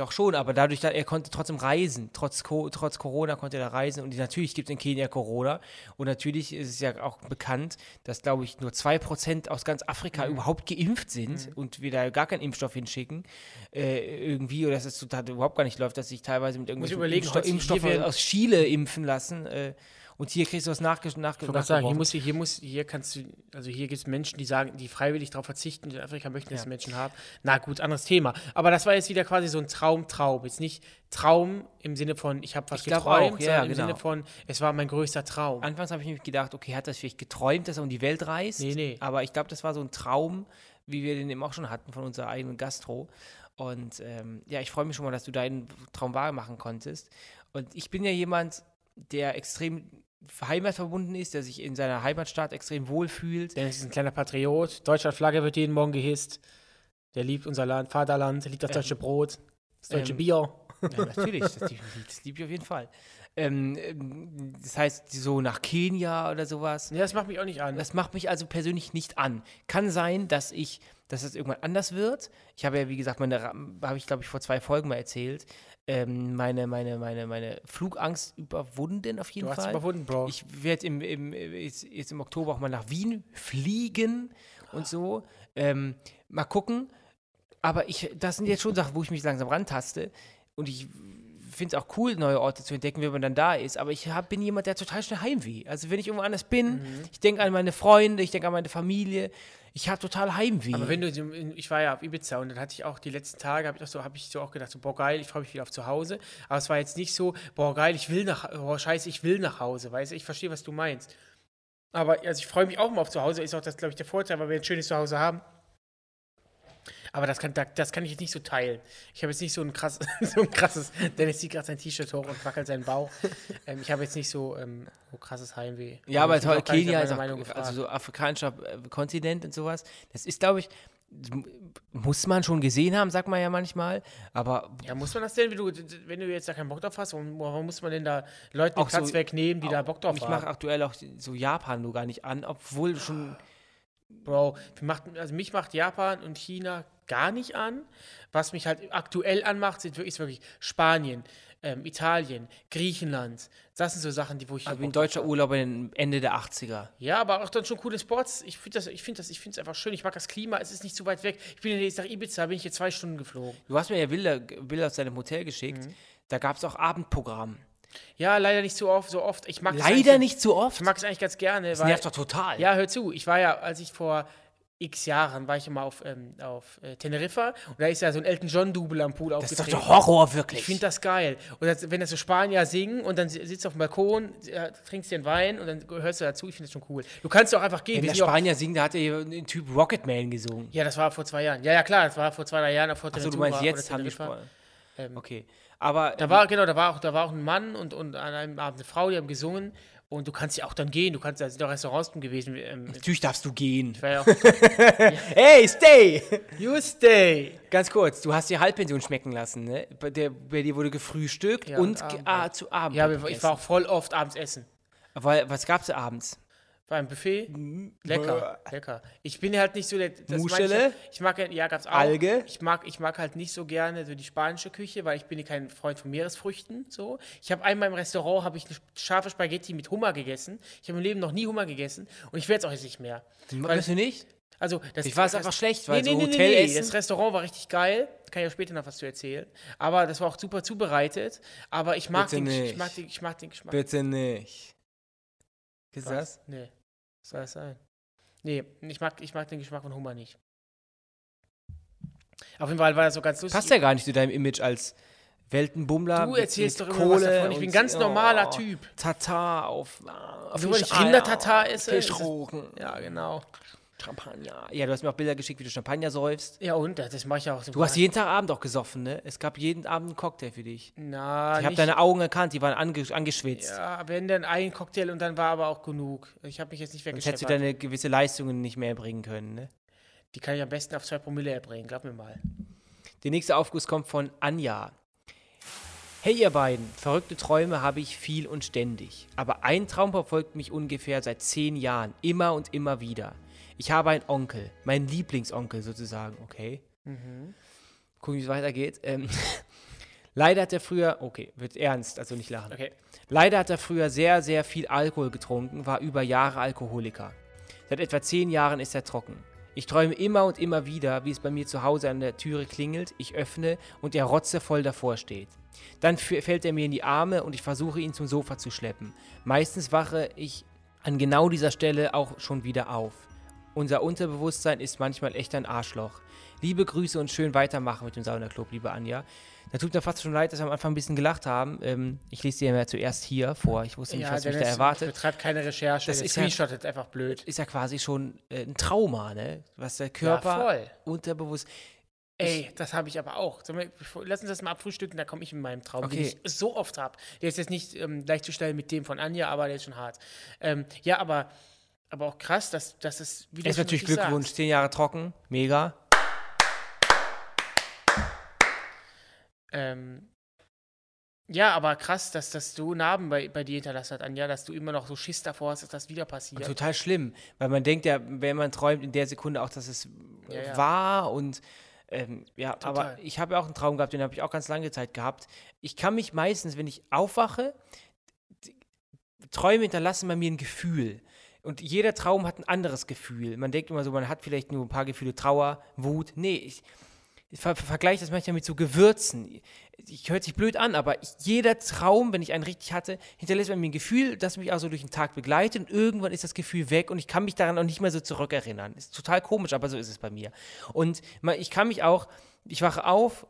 Doch schon, aber dadurch, dass er konnte trotzdem reisen. Trotz, trotz Corona konnte er da reisen. Und natürlich gibt es in Kenia Corona. Und natürlich ist es ja auch bekannt, dass, glaube ich, nur 2% aus ganz Afrika Mhm. überhaupt geimpft sind und wir da gar keinen Impfstoff hinschicken. Äh, irgendwie, oder dass es total überhaupt gar nicht läuft, dass sich teilweise mit irgendwelchen Impfstoffen aus Chile impfen lassen. Äh, und hier kriegst du was nachge nachge Ich gerade sagen, hier nachgeworfen. muss, hier muss, hier kannst du, also hier gibt es Menschen, die sagen, die freiwillig darauf verzichten, in Afrika möchten das Ja. Menschen haben. Na gut, anderes Thema. Aber das war jetzt wieder quasi so ein Traum-Traum. Jetzt nicht Traum im Sinne von, ich habe was Ich geträumt, auch, ja, sondern im genau. Sinne von, es war mein größter Traum. Anfangs habe ich nämlich gedacht, okay, hat das vielleicht geträumt, dass er um die Welt reist? Nee, nee. Aber ich glaube, das war so ein Traum, wie wir den eben auch schon hatten von unserer eigenen Gastro. Und ähm, ja, ich freue mich schon mal, dass du deinen Traum wahr machen konntest. Und ich bin ja jemand, der extrem heimatverbunden ist, der sich in seiner Heimatstadt extrem wohlfühlt. Dennis ist ein kleiner Patriot. Deutschlandflagge wird jeden Morgen gehisst. Der liebt unser Land, Vaterland, der liebt das deutsche Brot, das deutsche ähm, Bier. Ja, natürlich, das liebe das lieb ich auf jeden Fall. Ähm, ähm, das heißt, so nach Kenia oder sowas. Nee, das macht mich auch nicht an. Das macht mich also persönlich nicht an. Kann sein, dass ich, dass es irgendwann anders wird. Ich habe ja, wie gesagt, meine, habe ich glaube ich vor zwei Folgen mal erzählt, ähm, meine, meine, meine, meine Flugangst überwunden auf jeden du Fall. überwunden, Bro. Ich werde im, im, jetzt, jetzt im Oktober auch mal nach Wien fliegen und so. Ähm, mal gucken. Aber ich, das sind jetzt schon Sachen, wo ich mich langsam rantaste. Und ich finde es auch cool, neue Orte zu entdecken, wenn man dann da ist. Aber ich hab, bin jemand, der total schnell Heimweh. Also wenn ich irgendwo anders bin, Mhm. ich denke an meine Freunde, ich denke an meine Familie. Ich habe total Heimweh. Aber wenn du, ich war ja auf Ibiza und dann hatte ich auch die letzten Tage, habe ich, auch so, hab ich so auch gedacht, so, boah geil, ich freue mich wieder auf zu Hause. Aber es war jetzt nicht so, boah geil, ich will nach, boah scheiße, ich will nach Hause, weißt du, ich verstehe, was du meinst. Aber also ich freue mich auch mal auf zu Hause, ist auch das, glaube ich, der Vorteil, weil wir ein schönes Zuhause haben. Aber das kann, da- das kann ich jetzt nicht so teilen. Ich habe jetzt nicht so ein, krass, so ein krasses, Dennis zieht gerade sein T-Shirt hoch und wackelt seinen Bauch. ähm, ich habe jetzt nicht so ähm, so krasses Heimweh. Ja, aber Also ich auch gar nicht Kenia ist auch, also so afrikanischer äh, Kontinent und sowas. Das ist, glaube ich, muss man schon gesehen haben, sagt man ja manchmal. Aber Ja, muss man das denn, wenn du, wenn du jetzt da keinen Bock drauf hast, warum, muss man denn da Leuten den Auch so- Platz wegnehmen, die da Bock drauf ich haben? mache aktuell auch so Japan nur gar nicht an, obwohl schon. Bro, wir macht, also mich macht Japan und China gar nicht an. Was mich halt aktuell anmacht, sind wirklich, ist wirklich Spanien, ähm, Italien, Griechenland. Das sind so Sachen, die wo ich. Also ein deutscher Urlaub in Ende der 80er. Ja, aber auch dann schon coole Spots. Ich finde das, ich finde das, ich finde es einfach schön. Ich mag das Klima. Es ist nicht so weit weg. Ich bin jetzt nach Ibiza, bin ich hier zwei Stunden geflogen. Du hast mir ja Bilder, Bilder aus deinem Hotel geschickt. Mhm. Da gab es auch Abendprogramm. Ja, leider nicht so oft. So oft. Ich mag Leider nicht so oft. Ich mag es eigentlich ganz gerne. das nervt doch total. Ja, hör zu. Ich war ja, als ich vor x Jahren war ich immer auf, ähm, auf äh, Teneriffa und da ist ja so ein Elton John-Double am Pool das ist doch aufgetreten. der Horror, wirklich. Ich finde das geil. Und das, wenn das so Spanier singen und dann si- sitzt du auf dem Balkon, äh, trinkst dir einen Wein und dann hörst du dazu, ich finde das schon cool. Du kannst doch einfach gehen. Wenn wir der auch- Spanier singt, da hat er hier ein Typ Rocketman gesungen. ja, das war vor zwei Jahren. Ja, ja, klar, das war vor zwei, drei Jahren auf Achso, du Fuerteventura meinst jetzt Teneriffa. angesprochen. Ähm, Okay. Aber Da war, genau, da war auch, da war auch ein Mann und, und an einem Abend eine Frau, die haben gesungen. Und du kannst ja auch dann gehen. Du kannst, da sind auch Restaurants drin gewesen. Ähm, natürlich darfst du gehen. ja Hey, stay! you stay. Ganz kurz, du hast dir Halbpension schmecken lassen, ne? Bei, der, bei dir wurde gefrühstückt Ja, und und Abend, ah, ja. zu Abend. Ja, ich war auch voll oft abends essen. Weil, was gab's abends? War ein Buffet. Lecker, lecker. Ich bin halt nicht so der. Das Muschele? Ich, ich mag ja, ja, gab's auch. Alge? Ich mag, ich mag halt nicht so gerne so die spanische Küche, weil ich bin ja kein Freund von Meeresfrüchten. So. Ich habe einmal im Restaurant habe ich eine scharfe Spaghetti mit Hummer gegessen. Ich habe im Leben noch nie Hummer gegessen und ich werde es auch jetzt nicht mehr. Weißt du nicht? Also, das, Ich war es einfach schlecht, weil nee, so nee, nee, Hotelessen- nee, das Restaurant war richtig geil. Kann ich auch später noch was zu erzählen. Aber das war auch super zubereitet. Aber ich mag, Bitte den, nicht. ich mag, den, ich mag den Geschmack. Bitte nicht. Was ist das? Nee, was soll das sein? Nee, ich mag, ich mag den Geschmack von Hummer nicht. Auf jeden Fall war das so ganz lustig. Passt ja gar nicht zu deinem Image als Weltenbummler. Du erzählst mit doch immer was Kohle davon. Ich bin ein ganz normaler oh, Typ. Tatar auf, ah, Nur weil ich Rindertatar esse, ist es- Fischrogen, Ja, genau. Champagner. Ja, du hast mir auch Bilder geschickt, wie du Champagner säufst. Ja, und? Das mache ich auch. Du hast jeden Tag Abend auch gesoffen, ne? Es gab jeden Abend einen Cocktail für dich. Na, Ich habe deine Augen erkannt, die waren ange angeschwitzt. Ja, wenn dann ein Cocktail und dann war aber auch genug. Ich habe mich jetzt nicht Sonst hättest du deine gewisse Leistungen nicht mehr erbringen können, ne? Die kann ich am besten auf zwei Promille erbringen, glaub mir mal. Der nächste Aufguss kommt von Anja. Hey ihr beiden, verrückte Träume habe ich viel und ständig. Aber ein Traum verfolgt mich ungefähr seit zehn Jahren, immer und immer wieder. Ich habe einen Onkel, meinen Lieblingsonkel sozusagen, okay? Gucken, wie es weitergeht. Ähm, leider hat er früher, okay, wird ernst, also nicht lachen. Okay. Leider hat er früher sehr, sehr viel Alkohol getrunken, war über Jahre Alkoholiker. Seit etwa zehn Jahren ist er trocken. Ich träume immer und immer wieder, wie es bei mir zu Hause an der Türe klingelt, ich öffne und er rotzevoll davor steht. Dann fällt er mir in die Arme und ich versuche ihn zum Sofa zu schleppen. Meistens wache ich an genau dieser Stelle auch schon wieder auf. Unser Unterbewusstsein ist manchmal echt ein Arschloch. Liebe Grüße und schön weitermachen mit dem Saunaclub, liebe Anja. Da tut mir fast schon leid, dass wir am Anfang ein bisschen gelacht haben. Ähm, ich lese dir ja zuerst hier vor. Ich wusste nicht, was mich da erwartet. betreibt keine Recherche. Das der ist ja- Screenshot ist einfach blöd. Ist ja quasi schon äh, ein Trauma, ne? Was der Körper voll. unterbewusst. Ey, das habe ich aber auch. Lass uns das mal abfrühstücken, da komme ich in meinem Traum, den Okay. ich so oft habe. Der ist jetzt nicht ähm, gleichzustellen mit dem von Anja, aber der ist schon hart. Ähm, ja, aber, aber auch krass, dass, dass es wieder Erst natürlich Glückwunsch, zehn Jahre trocken, mega. Ähm, ja, aber krass, dass, dass du Narben bei, bei dir hinterlassen hat, Anja, dass du immer noch so Schiss davor hast, dass das wieder passiert. Total schlimm, weil man denkt ja, wenn man träumt, in der Sekunde auch, dass es äh, Ja, ja. war und ähm, ja, Total. aber ich habe ja auch einen Traum gehabt, den habe ich auch ganz lange Zeit gehabt. Ich kann mich meistens, wenn ich aufwache, Träume hinterlassen bei mir ein Gefühl. Und jeder Traum hat ein anderes Gefühl. Man denkt immer so, man hat vielleicht nur ein paar Gefühle, Trauer, Wut. Nee, ich, ich ver vergleiche das manchmal mit so Gewürzen. Ich hört sich blöd an, aber ich, jeder Traum, wenn ich einen richtig hatte, hinterlässt bei mir ein Gefühl, das mich auch so durch den Tag begleitet und irgendwann ist das Gefühl weg und ich kann mich daran auch nicht mehr so zurückerinnern. Ist total komisch, aber so ist es bei mir. Und ich kann mich auch, ich wache auf,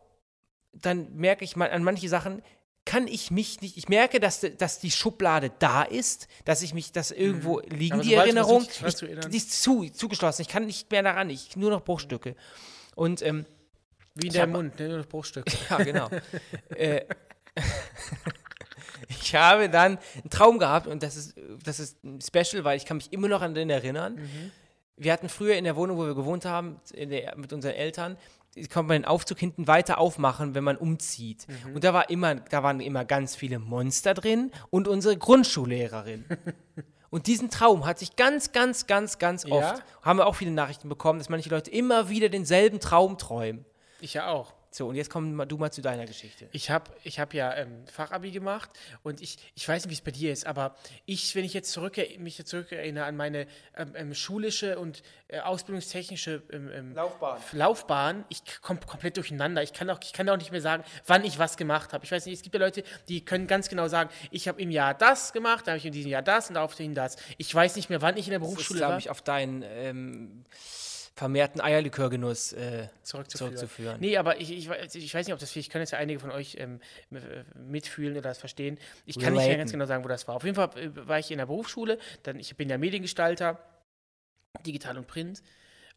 dann merke ich mal an manche Sachen, kann ich mich nicht, ich merke, dass, dass die Schublade da ist, dass ich mich, dass irgendwo liegen Aber die Erinnerungen, die ist zu, zugeschlossen, ich kann nicht mehr daran, ich nur noch Bruchstücke. Und ähm, Wie in deinem Mund, ne? nur das Bruchstück. ja, genau. äh, ich habe dann einen Traum gehabt und das ist, das ist ein Special, weil ich kann mich immer noch an den erinnern. Wir hatten früher in der Wohnung, wo wir gewohnt haben, der, mit unseren Eltern, konnte man den Aufzug hinten weiter aufmachen, wenn man umzieht. Und da war immer, da waren immer ganz viele Monster drin und unsere Grundschullehrerin. Und diesen Traum hatte ich ganz, ganz, ganz, ganz oft. Ja? Haben wir auch viele Nachrichten bekommen, dass manche Leute immer wieder denselben Traum träumen. Ich ja auch. So, und jetzt komm mal du mal zu deiner Geschichte. Ich habe ich hab ja ähm, Fachabi gemacht und ich, ich weiß nicht, wie es bei dir ist, aber ich, wenn ich jetzt zurück, mich jetzt zurückerinnere an meine ähm, ähm, schulische und äh, ausbildungstechnische ähm, ähm, Laufbahn. Laufbahn, ich komme komplett durcheinander. Ich kann, auch, ich kann auch nicht mehr sagen, wann ich was gemacht habe. Ich weiß nicht, es gibt ja Leute, die können ganz genau sagen, ich habe im Jahr das gemacht, dann habe ich in diesem Jahr das und daraufhin das. Ich weiß nicht mehr, wann ich in der Berufsschule das ist, war. ich, auf deinen ähm, vermehrten Eierlikörgenuss äh, zurückzuführen. zurückzuführen. Nee, aber ich, ich, weiß- ich weiß nicht, ob das, ich kann jetzt ja einige von euch ähm, äh, mitfühlen oder das verstehen. Ich kann nicht mehr Relaten. ganz genau sagen, wo das war. Auf jeden Fall äh, war ich in der Berufsschule, dann, ich bin ja Mediengestalter, digital und print.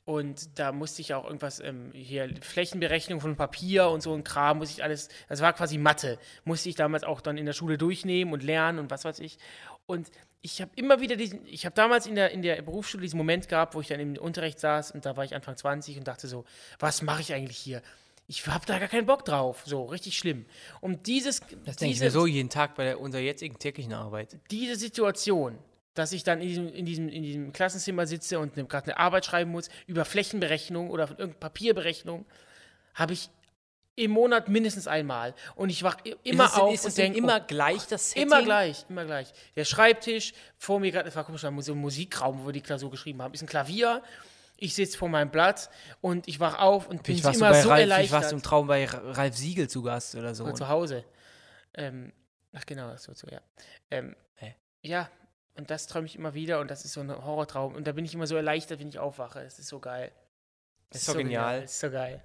Und da musste ich auch irgendwas, ähm, hier Flächenberechnung von Papier und so ein Kram, muss ich alles, das war quasi Mathe, musste ich damals auch dann in der Schule durchnehmen und lernen und was weiß ich. Und ich habe immer wieder diesen, ich habe damals in der, in der Berufsschule diesen Moment gehabt, wo ich dann im Unterricht saß und da war ich Anfang 20 und dachte so, was mache ich eigentlich hier? Ich habe da gar keinen Bock drauf. So, richtig schlimm. Und dieses, Das denke ich mir so jeden Tag bei der, unserer jetzigen täglichen Arbeit. diese Situation, dass ich dann in diesem, in diesem, in diesem Klassenzimmer sitze und ne, gerade eine Arbeit schreiben muss über Flächenberechnung oder von irgendeiner Papierberechnung, habe ich im Monat mindestens einmal. Und ich wach immer ist auf ist und denke, immer gleich das Setting? Immer gleich, immer gleich. Der Schreibtisch, vor mir gerade, das war komisch, so ein Musikraum, wo wir die Klausur geschrieben haben, ist ein Klavier. Ich sitze vor meinem Blatt und ich wach auf und bin Ich immer so Ralf, ich erleichtert. warst du im Traum bei Ra- Ralf Siegel zu Gast oder so. Oder zu Hause. Ähm, ach genau, das so, ja. Ähm, Hä? Ja, und das träume ich immer wieder und das ist so ein Horrortraum. Und da bin ich immer so erleichtert, wenn ich aufwache. Das ist so geil. Das ist so genial. Das ist so geil.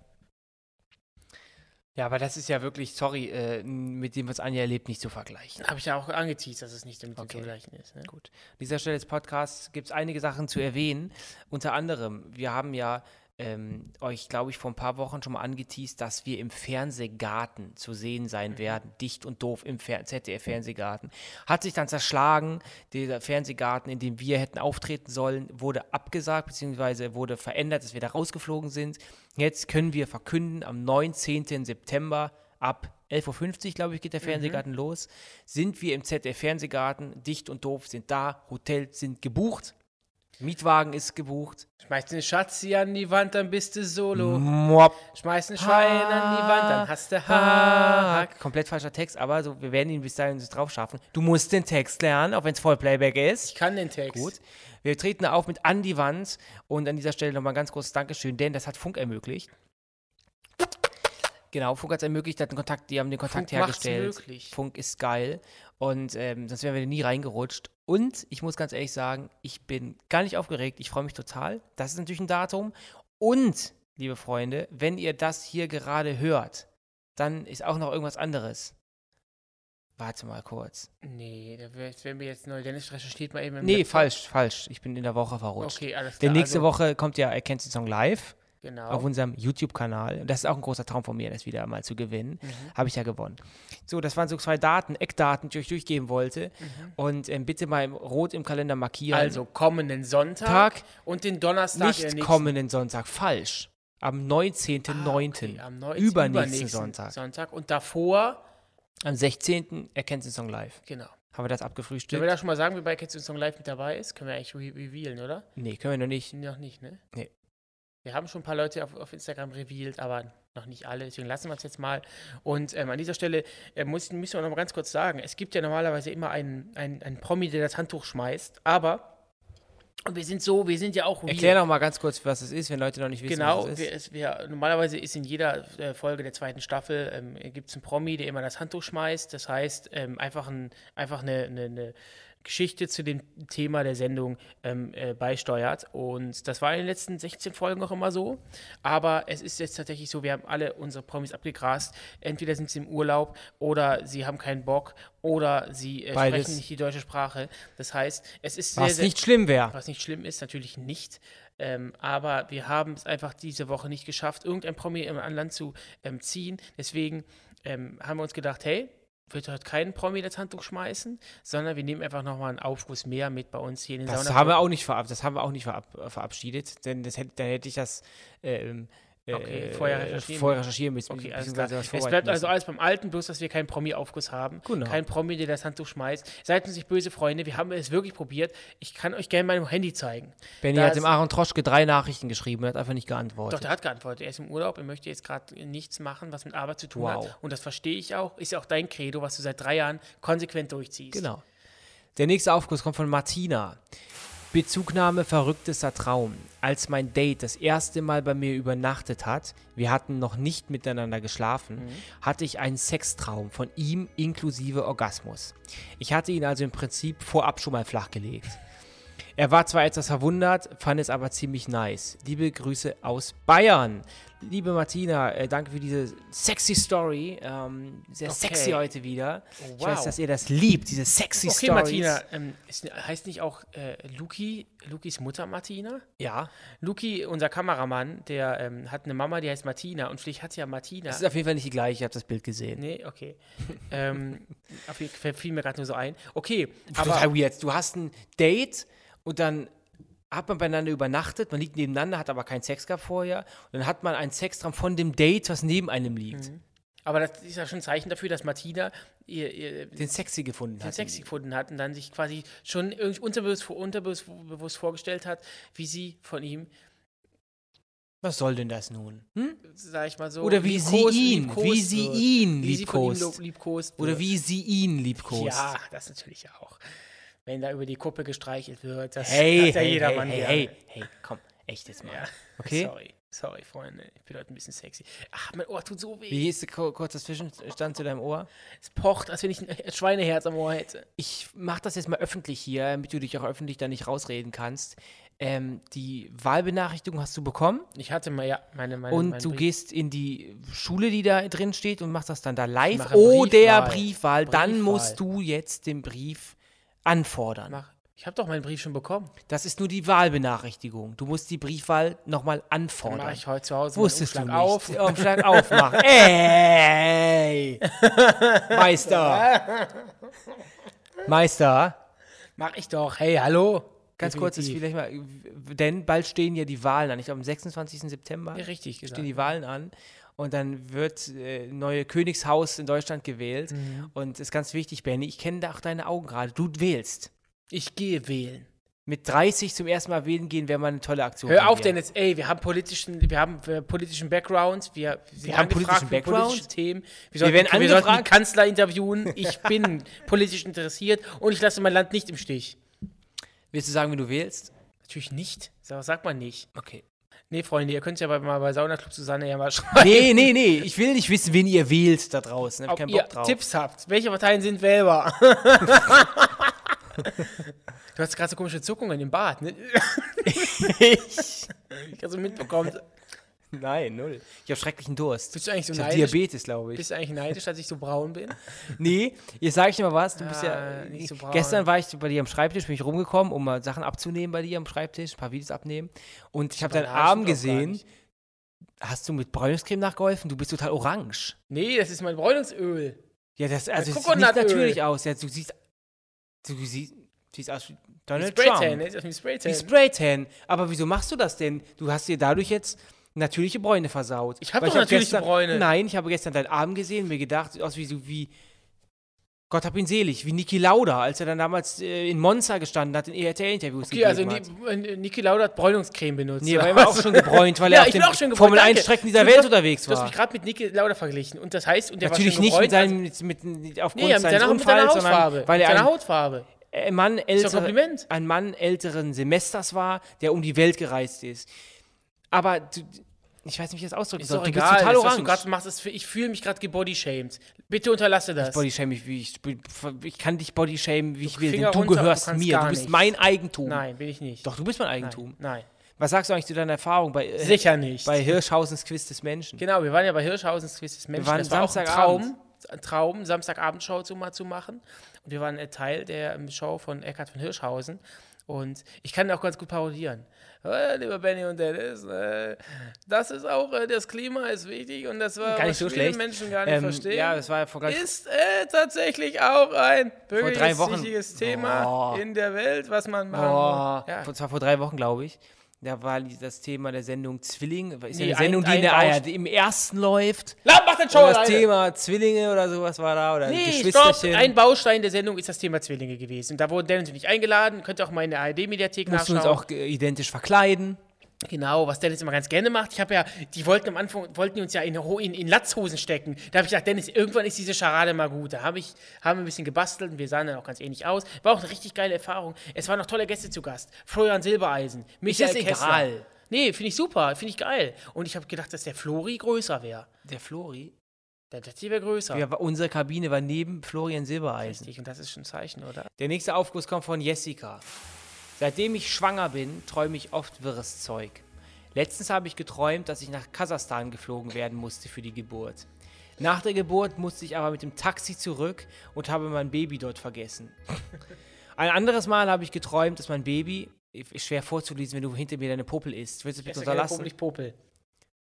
Ja, aber das ist ja wirklich, sorry, äh, mit dem, was Anja erlebt, nicht zu vergleichen. Habe ich ja auch angeteased, dass es nicht damit Okay. zu vergleichen ist. Ne? Gut. An dieser Stelle des Podcasts gibt es einige Sachen zu erwähnen. Unter anderem, wir haben ja ähm, euch, glaube ich, vor ein paar Wochen schon mal angeteased, dass wir im Fernsehgarten zu sehen sein werden. Dicht und doof im Fer ZDF-Fernsehgarten. Hat sich dann zerschlagen. Dieser Fernsehgarten, in dem wir hätten auftreten sollen, wurde abgesagt, beziehungsweise wurde verändert, dass wir da rausgeflogen sind. Jetzt können wir verkünden, am 19. September ab 11.50 Uhr, glaube ich, geht der Fernsehgarten los. Sind wir im ZDF-Fernsehgarten, dicht und doof sind da, Hotels sind gebucht, Mietwagen ist gebucht. Schmeiß den Schatz hier an die Wand, dann bist du solo. Moab. Schmeiß ein Schwein an die Wand, dann hast du Hack. Komplett falscher Text, aber so, wir werden ihn bis dahin drauf schaffen. Du musst den Text lernen, auch wenn es Vollplayback ist. Ich kann den Text. Gut. Wir treten auf mit An die Wand und an dieser Stelle nochmal ein ganz großes Dankeschön, denn das hat Funk ermöglicht. Genau, Funk hat es ermöglicht, hat den Kontakt, die haben den Kontakt Funk hergestellt. möglich. Funk ist geil und ähm, sonst wären wir nie reingerutscht. Und ich muss ganz ehrlich sagen, ich bin gar nicht aufgeregt, ich freue mich total. Das ist natürlich ein Datum. Und, liebe Freunde, wenn ihr das hier gerade hört, dann ist auch noch irgendwas anderes. Warte mal kurz. Nee, da wenn wir jetzt neu Dennis recherchiert mal eben. im Nee, Laptop. falsch, falsch. Ich bin in der Woche verrutscht. Okay, alles Denn klar. nächste also, Woche kommt ja Erkennst den Song live Genau. auf unserem YouTube-Kanal. Und das ist auch ein großer Traum von mir, das wieder mal zu gewinnen. Mhm. Habe ich ja gewonnen. So, das waren so zwei Daten, Eckdaten, die ich euch durchgeben wollte. Und ähm, bitte mal im, rot im Kalender markieren. Mhm. Also kommenden Sonntag Tag, und den Donnerstag nicht kommenden Sonntag, falsch. Am 19.09. Ah, okay, am neun- Übernächsten Sonntag. Sonntag. Und davor, Am 16. Erkennst den Song live. genau. Haben wir das abgefrühstückt? wir da schon mal sagen, wie bei Kids Song Live mit dabei ist, können wir eigentlich re revealen, oder? nee, können wir noch nicht. Noch nicht, ne? Nee. Wir haben schon ein paar Leute auf, auf Instagram revealed, aber noch nicht alle, deswegen lassen wir es jetzt mal. Und ähm, an dieser Stelle äh, muss, müssen wir noch mal ganz kurz sagen, es gibt ja normalerweise immer einen, einen, einen Promi, der das Handtuch schmeißt, aber und wir sind so, wir sind ja auch Erklär noch mal ganz kurz, was es ist, wenn Leute noch nicht wissen, Genau, was es wir, ist. es, wir, normalerweise ist in jeder äh, Folge der zweiten Staffel ähm, gibt es einen Promi, der immer das Handtuch schmeißt. Das heißt, ähm, einfach, ein, einfach eine, eine, eine Geschichte zu dem Thema der Sendung ähm, äh, beisteuert. Und das war in den letzten 16 Folgen auch immer so. Aber es ist jetzt tatsächlich so, wir haben alle unsere Promis abgegrast. Entweder sind sie im Urlaub oder sie haben keinen Bock oder sie äh, sprechen nicht die deutsche Sprache. Das heißt, es ist sehr, Was sehr, nicht schlimm wäre. was nicht schlimm ist, natürlich nicht. Ähm, aber wir haben es einfach diese Woche nicht geschafft, irgendein Promi an Land zu ähm, ziehen. Deswegen ähm, haben wir uns gedacht, hey, wird heute keinen Promi das Handtuch schmeißen, sondern wir nehmen einfach nochmal einen Aufguss mehr mit bei uns hier in den Das Sauna. haben wir auch nicht verab das haben wir auch nicht verab verabschiedet, denn das hätte, dann hätte ich das äh, Okay, vorher recherchieren. vorher recherchieren müssen. Okay, alles klar. Es bleibt also alles beim Alten, bloß dass wir keinen Promi-Aufguss haben. Genau. Kein Promi, der das Handtuch schmeißt. Seid uns nicht böse, Freunde. Wir haben es wirklich probiert. Ich kann euch gerne mein Handy zeigen. Benny Da hat dem Aaron Troschke drei Nachrichten geschrieben und hat einfach nicht geantwortet. Doch, der hat geantwortet. Er ist im Urlaub. Er möchte jetzt gerade nichts machen, was mit Arbeit zu tun Wow. hat. Und das verstehe ich auch. Ist ja auch dein Credo, was du seit drei Jahren konsequent durchziehst. Genau. Der nächste Aufguss kommt von Martina. Bezugnahme verrücktester Traum. Als mein Date das erste Mal bei mir übernachtet hat, wir hatten noch nicht miteinander geschlafen, hatte ich einen Sextraum von ihm inklusive Orgasmus. Ich hatte ihn also im Prinzip vorab schon mal flachgelegt. Er war zwar etwas verwundert, fand es aber ziemlich nice. Liebe Grüße aus Bayern. Liebe Martina, äh, danke für diese sexy Story. Ähm, sehr Okay. sexy heute wieder. Oh, Ich weiß, wow. dass ihr das liebt, diese sexy Okay, Stories. Martina, ähm, ist, heißt nicht auch äh, Luki, Lukis Mutter Martina? Ja, Luki, unser Kameramann, der ähm, hat eine Mama, die heißt Martina und vielleicht hat sie ja Martina. das ist auf jeden Fall nicht die gleiche, ich habe das Bild gesehen. Nee, okay. ähm, auf jeden Fall fiel mir gerade nur so ein. Okay, Aber aber Total weird. Du hast ein Date und dann hat man beieinander übernachtet, man liegt nebeneinander, hat aber keinen Sex gehabt vorher. Und dann hat man einen Sextraum von dem Date, was neben einem liegt. Aber das ist ja schon ein Zeichen dafür, dass Martina ihr, ihr Den sexy gefunden den hat. Sex gefunden hat und dann sich quasi schon irgendwie unterbewusst, unterbewusst, bewusst vorgestellt hat, wie sie von ihm, Was soll denn das nun? Hm? sag ich mal so, Oder wie sie liebkost- ihn, liebkost wie sie ihn wie sie liebkost. liebkost Oder wie sie ihn liebkost. Ja, das natürlich auch. Wenn da über die Kuppe gestreichelt wird, das Hey, hat ja hey, jedermann hey, hey, hey, komm, echt jetzt mal. Ja. Okay? Sorry, sorry, Freunde. Ich bin heute ein bisschen sexy. Ach, mein Ohr tut so weh. Wie hieß der ko- kurzer Zwischenstand zu deinem Ohr? Es pocht, als wenn ich ein Schweineherz am Ohr hätte. ich mache das jetzt mal öffentlich hier, damit du dich auch öffentlich da nicht rausreden kannst. Ähm, die Wahlbenachrichtigung hast du bekommen Ich hatte mal, ja, meine, meine und du Brief- gehst in die Schule, die da drin steht und machst das dann da live mache oder Briefwahl. Briefwahl. Dann musst du jetzt den Brief anfordern. Mach. Ich habe doch meinen Brief schon bekommen. Das ist nur die Wahlbenachrichtigung. Du musst die Briefwahl nochmal Dann anfordern. mache ich heute zu Hause Wusstest du nicht. Auf. Umschlag aufmachen. Ey! Meister! Meister! Mach ich doch. Hey, hallo. Ganz kurz, ist Definitiv. vielleicht mal, denn bald stehen ja die Wahlen an. Ich glaube, am 26. September Ja, richtig gesagt. stehen die Wahlen an. Und dann wird äh, neue Königshaus in Deutschland gewählt. Mhm. Und es ist ganz wichtig, Benny, ich kenne da auch deine Augen gerade. Du wählst. Ich gehe wählen. Mit 30 zum ersten Mal wählen gehen wäre mal eine tolle Aktion. Hör auf. Dennis. Ey, wir haben politischen, wir haben äh, politischen Background. Wir, sind haben angefragt politischen für Background? politische Themen. Wir, sollten, werden wir sollten? Kanzler interviewen. Ich bin politisch interessiert und ich lasse mein Land nicht im Stich. Willst du sagen, wie du wählst? Natürlich nicht. So, sagt man nicht. Okay. Nee, Freunde, ihr könnt ja bei, mal bei Saunaclub Susanne ja mal schreiben. Nee, nee, nee. Ich will nicht wissen, wen ihr wählt da draußen. Hab ich ob keinen ihr Bock drauf. Tipps habt. Welche Parteien sind wählbar? du hast gerade so komische Zuckungen im Bart, ne? ich? Ich habe so mitbekommen. Nein, null. Ich habe schrecklichen Durst. Bist du eigentlich so ich neidisch? Diabetes, glaube ich. Bist du eigentlich neidisch, dass ich so braun bin? Nee, jetzt sage ich dir mal was. Du bist ja. Ah, nicht so braun. gestern war ich bei dir am Schreibtisch, bin ich rumgekommen, um mal Sachen abzunehmen bei dir am Schreibtisch, ein paar Videos abnehmen. Und ich habe deinen Arm gesehen. Hast du mit Bräunungscreme nachgeholfen? Du bist total orange. Nee, das ist mein Bräunungsöl. Ja, das also es sieht nicht natürlich aus. Ja, du siehst. Du siehst, siehst aus wie Donald Spraytan, Trump. ne? Dem Wie Spraytan. Spraytan. Aber wieso machst du das denn? Du hast dir dadurch jetzt natürliche Bräune versaut. Ich hab Weil doch natürliche gestern, Bräune. Nein, ich habe gestern deinen Arm gesehen und mir gedacht, sieht aus wie so wie. Gott hab ihn selig, wie Niki Lauda, als er dann damals äh, in Monza gestanden hat, in ERTL-Interviews Okay, also. Ni- äh, Niki Lauda hat Bräunungscreme benutzt. Nee, oder er war auch schon gebräunt, weil ja, er auf ich den auch schon gebräunt, Formel danke. 1-Strecken dieser Du Welt hast- unterwegs Du hast war. mich gerade mit Niki Lauda verglichen. Und das heißt, und der Natürlich war schon nicht mit gebräunt, seinem, mit, mit, aufgrund Nee, mit seines seiner, mit seiner Unfalls, sondern Hautfarbe. weil mit er seiner ein, Hautfarbe. ein Mann, ein ältere, Kompliment. ein Mann älteren Semesters war, der um die Welt gereist ist. Aber du, ich weiß nicht, wie ich das ausdrücken Ist soll. doch Du egal, bist total das, was du orange. gerade machst, ist ich fühle mich gerade gebodyshamed. Bitte unterlasse das. Bodyshame ich, wie ich, ich kann dich bodyshamen, wie ich will, Finger denn du runter, gehörst du mir, du bist nichts. mein Eigentum. Nein, bin ich nicht. Doch, du bist mein Nein, Eigentum. nein. Was sagst du eigentlich zu deiner Erfahrung bei, äh, Sicher nicht. bei Hirschhausens Quiz des Menschen? Genau, wir waren ja bei Hirschhausens Quiz des Menschen. waren das war Samstagabend. Traum, ein Traum, Samstagabendshow zu, mal zu machen. Und wir waren äh, Teil der ähm, Show von Eckhard von Hirschhausen. Und ich kann auch ganz gut parodieren. Äh, lieber Benny und Dennis, äh, das ist auch, äh, das Klima ist wichtig und das war, Gar nicht was so viele schlecht. Menschen gar nicht Ähm, verstehen. ja, das war vor, ist äh, tatsächlich auch ein wirklich wichtiges Thema Oh. in der Welt, was man machen Oh. Ja. vor, zwar vor drei Wochen, glaube ich. Da war das Thema der Sendung Zwilling. Ist ja Nee, eine Sendung, ein- die in der ARD im ersten läuft. La, mach den Show das alleine. Thema Zwillinge oder sowas war da. Oder Nee, stopp. Ein Baustein der Sendung ist das Thema Zwillinge gewesen. Da wurden Dennis und ich eingeladen. Könnt ihr auch mal in der ARD-Mediathek mussten nachschauen. uns auch äh, identisch verkleiden. Genau, was Dennis immer ganz gerne macht. Ich habe ja, die wollten am Anfang, wollten die uns ja in, in, in Latzhosen stecken. Da habe ich gedacht, Dennis, irgendwann ist diese Scharade mal gut. Da habe ich, haben wir ein bisschen gebastelt und wir sahen dann auch ganz ähnlich aus. War auch eine richtig geile Erfahrung. Es waren noch tolle Gäste zu Gast. Florian Silbereisen, Michael das Kessler. egal. Nee, finde ich super, finde ich geil. Und ich habe gedacht, dass der Flori größer wäre. Der Flori. Der Jetty wäre größer. Ja, unsere Kabine war neben Florian Silbereisen. Richtig, und das ist schon ein Zeichen, oder? Der nächste Aufguss kommt von Jessica. Seitdem ich schwanger bin, träume ich oft wirres Zeug. Letztens habe ich geträumt, dass ich nach Kasachstan geflogen werden musste für die Geburt. Nach der Geburt musste ich aber mit dem Taxi zurück und habe mein Baby dort vergessen. Ein anderes Mal habe ich geträumt, dass mein Baby, ist schwer vorzulesen, wenn du hinter mir deine Popel isst. Willst du bitte unterlassen? Popel, Popel.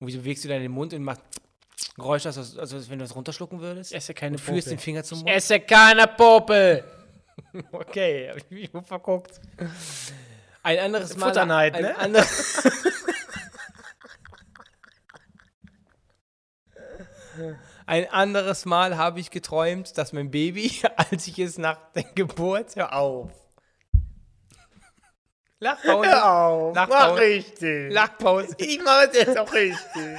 Und wieso bewegst du deinen Mund und machst Geräusche, also als wenn du das runterschlucken würdest? Ich esse keine und führst Popel. den Finger zum Ich Mund? esse keine Popel. Okay, hab ich mich verguckt. Ein anderes Mal. Futterneid, ein ne? ander- Ein anderes Mal habe ich geträumt, dass mein Baby, als ich es nach der Geburt, hör auf. Lachpause. auf, Lachpause. richtig. Lachpause. Ich mache es jetzt auch richtig.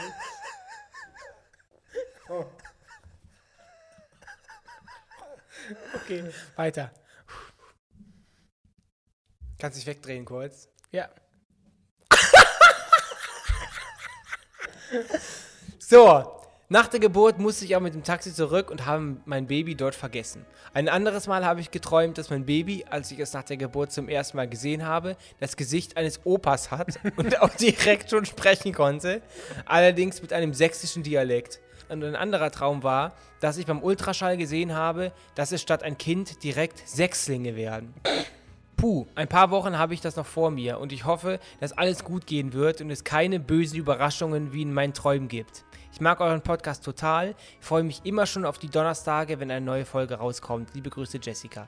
Okay, weiter. Kannst dich wegdrehen kurz. Ja. So, nach der Geburt musste ich auch mit dem Taxi zurück und habe mein Baby dort vergessen. Ein anderes Mal habe ich geträumt, dass mein Baby, als ich es nach der Geburt zum ersten Mal gesehen habe, das Gesicht eines Opas hat und auch direkt schon sprechen konnte, allerdings mit einem sächsischen Dialekt. Und ein anderer Traum war, dass ich beim Ultraschall gesehen habe, dass es statt ein Kind direkt Sechslinge werden. Puh, ein paar Wochen habe ich das noch vor mir und ich hoffe, dass alles gut gehen wird und es keine bösen Überraschungen wie in meinen Träumen gibt. Ich mag euren Podcast total, ich freue mich immer schon auf die Donnerstage, wenn eine neue Folge rauskommt. Liebe Grüße, Jessica.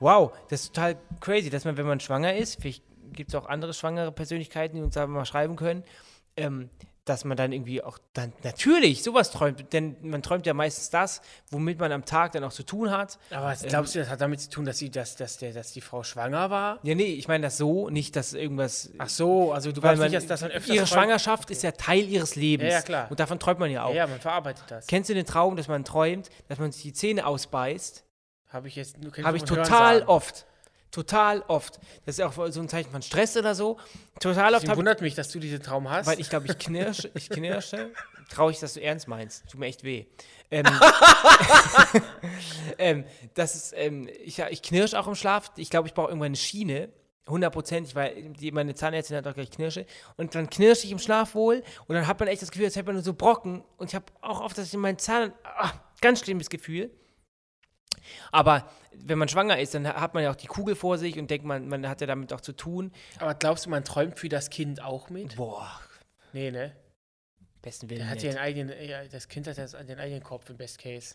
Wow, das ist total crazy, dass man, wenn man schwanger ist, vielleicht gibt es auch andere schwangere Persönlichkeiten, die uns da mal schreiben können, ähm, dass man dann irgendwie auch dann natürlich sowas träumt, denn man träumt ja meistens das, womit man am Tag dann auch zu tun hat. Aber was glaubst du, das hat damit zu tun, dass, sie, dass, dass, der, dass die Frau schwanger war? Ja, nee, ich meine das so, nicht, dass irgendwas Ach so, also du weißt nicht, dass, dass man öfters ihre träumt- Schwangerschaft ist ja Teil ihres Lebens. Ja, ja, klar. Und davon träumt man ja auch. Ja, ja, man verarbeitet das. Kennst du den Traum, dass man träumt, dass man sich die Zähne ausbeißt? Habe ich jetzt nur Habe ich total oft. Total oft. Das ist auch so ein Zeichen von Stress oder so. Total oft Deswegen wundert mich, dass du diesen Traum hast. weil ich glaube, ich knirsche, ich knirsche. Traurig, dass du ernst meinst. Tut mir echt weh. Ähm, ähm, das ist, ähm, ich, ich knirsche auch im Schlaf. Ich glaube, ich brauche irgendwann eine Schiene. Hundertprozentig, weil die, meine Zahnärztin hat auch gleich Knirsche. Und dann knirsche ich im Schlaf wohl. Und dann hat man echt das Gefühl, als hätte man nur so Brocken. Und ich habe auch oft, dass ich in meinen Zahn. Ah, ganz schlimmes Gefühl. Aber wenn man schwanger ist, dann hat man ja auch die Kugel vor sich und denkt, man, man hat ja damit auch zu tun. Aber glaubst du, man träumt für das Kind auch mit? Boah, Nee, ne? besten Der Willen. hat ja einen eigenen, ja, das Kind hat ja den eigenen Kopf im Best Case.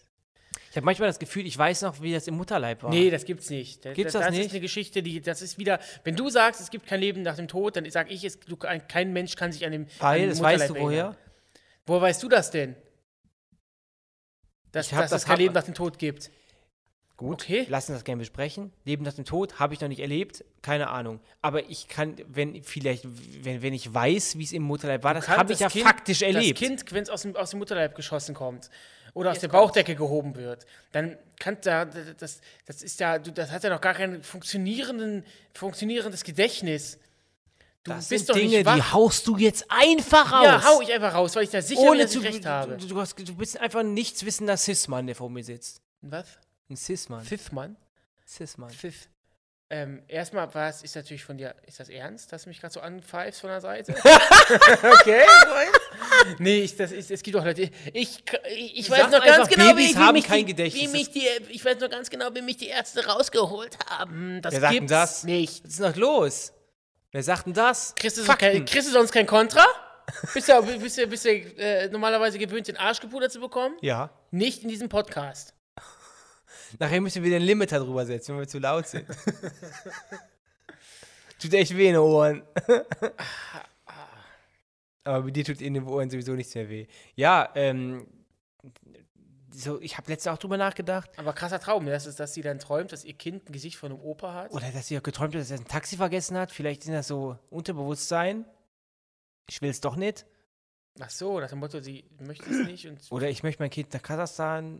Ich habe manchmal das Gefühl, ich weiß noch, wie das im Mutterleib war. Nee, das gibt's nicht. Das, Gibt's das, das das nicht? ist eine Geschichte, die, das ist wieder, wenn du sagst, es gibt kein Leben nach dem Tod, dann sag ich, es, du, ein, kein Mensch kann sich an dem Weil, an dem das weißt du erinnern. woher? Woher weißt du das denn? Dass, dass das es kein Leben nach dem Tod gibt. Gut, Okay. lassen das gerne besprechen. Leben nach dem Tod habe ich noch nicht erlebt, keine Ahnung. Aber ich kann, wenn vielleicht, wenn, wenn ich weiß, wie es im Mutterleib war, das habe ich ja Kind- faktisch erlebt. Das Kind, wenn es aus dem, aus dem Mutterleib geschossen kommt oder aus Jetzt der kommt's. Bauchdecke gehoben wird, dann kann da, das, das ist ja, das hat ja noch gar kein funktionierenden, funktionierendes Gedächtnis. Du das bist sind doch Dinge, nicht wach. die haust du jetzt einfach raus. Ja, hau ich einfach raus, weil ich da sicher bin, Ohne dass zu, ich recht habe. du, du, hast, du bist einfach ein nichtswissender Cis-Mann, der vor mir sitzt. Was? Ein Cis-Mann. Pfiffmann? Cis-Mann. Pfiff. Ähm, erstmal, was ist natürlich von dir, ist das ernst, dass du mich gerade so anpfeifst von der Seite? okay, Freund. Nee, ich, das ist, es gibt auch Leute, ich, ich, ich weiß noch ganz genau, Babys wie, haben mich kein die, Gedächtnis. wie mich die, ich weiß noch ganz genau, wie mich die Ärzte rausgeholt haben. Das Wer sagt denn gibt's das? nicht. Was ist noch los? Wer sagt denn das? Kriegst du, sonst kein, kriegst du sonst kein Kontra? Bist du, bist du, bist du äh, normalerweise gewöhnt, den Arsch gepudert zu bekommen? Ja. Nicht in diesem Podcast. Nachher müssen wir ein Limiter drüber setzen, wenn wir zu laut sind. Tut echt weh in den Ohren. Aber bei dir tut in den Ohren sowieso nichts mehr weh. Ja, ähm, so, ich habe letztens auch drüber nachgedacht. Aber krasser Traum, dass, es, dass sie dann träumt, dass ihr Kind ein Gesicht von einem Opa hat. Oder dass sie auch geträumt hat, dass er ein Taxi vergessen hat. Vielleicht sind das so Unterbewusstsein. Ich will es doch nicht. Ach so, nach dem Motto, sie möchte es nicht. Und Oder ich möchte mein Kind nach Kasachstan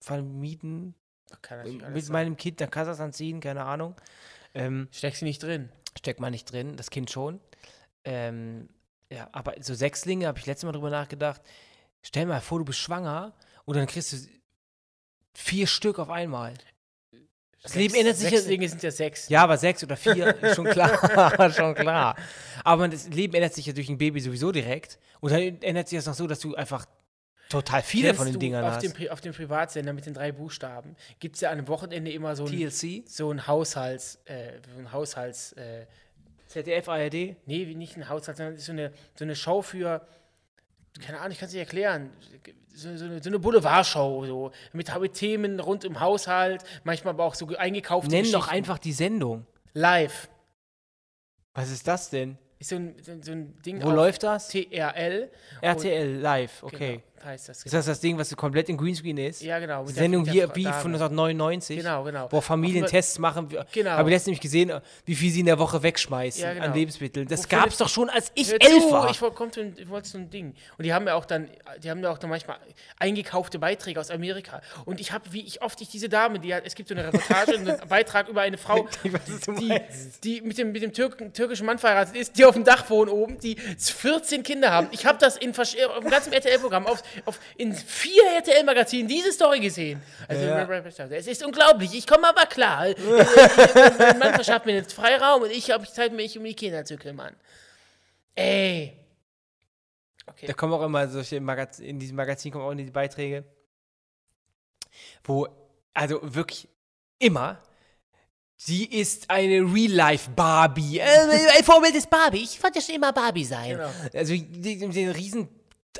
vermieten. alles Mit meinem Kind nach Kasachstan ziehen, keine Ahnung. Ähm, Steckst sie nicht drin. steckt man nicht drin, das Kind schon. Ähm, ja, aber so Sechslinge, habe ich letztes Mal drüber nachgedacht. Stell mal vor, du bist schwanger und dann kriegst du vier Stück auf einmal. Das Leben ändert sich ja- Sechslinge sind ja sechs. Ja, aber sechs oder vier, schon klar, schon klar. Aber das Leben ändert sich ja durch ein Baby sowieso direkt. Und dann ändert sich das noch so, dass du einfach total viele Kennst von den Dingern auf hast. Dem, auf dem Privatsender mit den drei Buchstaben gibt es ja an einem Wochenende immer so ein, TLC, so ein Haushalts, äh, so ein Haushalts, äh, ZDF, ARD. nee, nicht ein Haushalt, sondern so eine, so eine Show für, keine Ahnung, ich kann es nicht erklären, so, so eine, so eine Boulevardshow, so, mit, mit Themen rund um Haushalt, manchmal aber auch so eingekaufte Nenn doch einfach die Sendung. Live. Was ist das denn? Ist so ein, so, ein Ding Wo läuft das? TRL. RTL live, okay. Genau, heißt das. Ist das das Ding, was komplett in Greenscreen ist? Ja, genau. Die Sendung der hier wie von 1999, Genau, genau. wo Familien Tests machen. Genau. Habe ich letztens nämlich gesehen, wie viel sie in der Woche wegschmeißen Ja, genau. an Lebensmitteln. Das gab es doch schon, als ich elf zu, war. Ich wollte kommt so ein- Ding. Und die haben ja auch dann, die haben ja auch dann manchmal eingekaufte Beiträge aus Amerika. Und ich habe, wie ich oft ich diese Dame, die hat, es gibt so eine Reportage, einen Beitrag über eine Frau, die, die mit dem, mit dem Türk, türkischen Mann verheiratet ist, die auf dem Dach wohnen oben, die 14 Kinder haben. Ich habe das in auf dem ganzen RTL-Programm, auf, auf, in vier RTL-Magazinen diese Story gesehen. Also, es ist unglaublich, ich komme aber klar. Mein Mann verschafft mir jetzt Freiraum und ich habe Zeit, mich um die Kinder zu kümmern. Ey. Okay. Da kommen auch immer solche Magazin, in diesem Magazin kommen auch diese Beiträge, wo, also wirklich immer, sie ist eine Real-Life-Barbie. Äh, ein Vorbild ist Barbie. Ich wollte schon immer Barbie sein. Genau. Also die, die, den riesen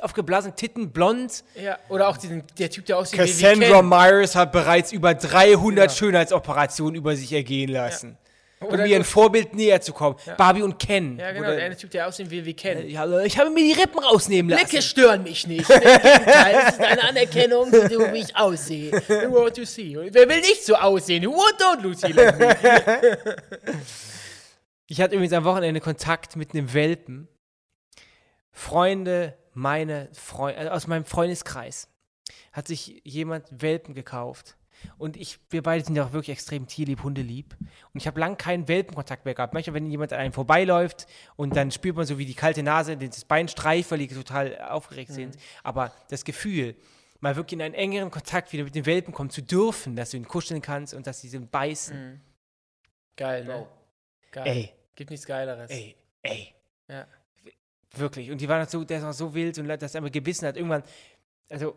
aufgeblasenen Titten, blond. Ja, oder auch diesen, der Typ, der aussieht Cassandra Myers hat bereits über 300 Genau. Schönheitsoperationen über sich ergehen lassen. Um Oder- mir ein Vorbild näher zu kommen. Barbie und Ken. Ja, genau, Oder- der eine Typ, der aussieht wie wir kennen. ja, ich habe mir die Rippen rausnehmen lassen. Blicke stören mich nicht. Im Gegenteil, es ist eine Anerkennung, wie ich aussehe. What you see. Wer will nicht so aussehen? What don't Lucy? Ich hatte übrigens am Wochenende Kontakt mit einem Welpen. Freunde, meine Freunde, also aus meinem Freundeskreis, hat sich jemand Welpen gekauft. Und ich, wir beide sind ja auch wirklich extrem tierlieb, hundelieb. Und ich habe lang keinen Welpenkontakt mehr gehabt. Manchmal, wenn jemand an einem vorbeiläuft und dann spürt man so wie die kalte Nase, das Bein streift, weil die total aufgeregt sind. Aber das Gefühl, mal wirklich in einen engeren Kontakt wieder mit den Welpen kommen zu dürfen, dass du ihn kuscheln kannst und dass sie so beißen. Geil, ne? Geil. Ey, Gibt nichts Geileres. ey, ey. Ja. Wirklich. Und die war noch so, der ist noch so wild und das einmal gebissen hat. Irgendwann, also,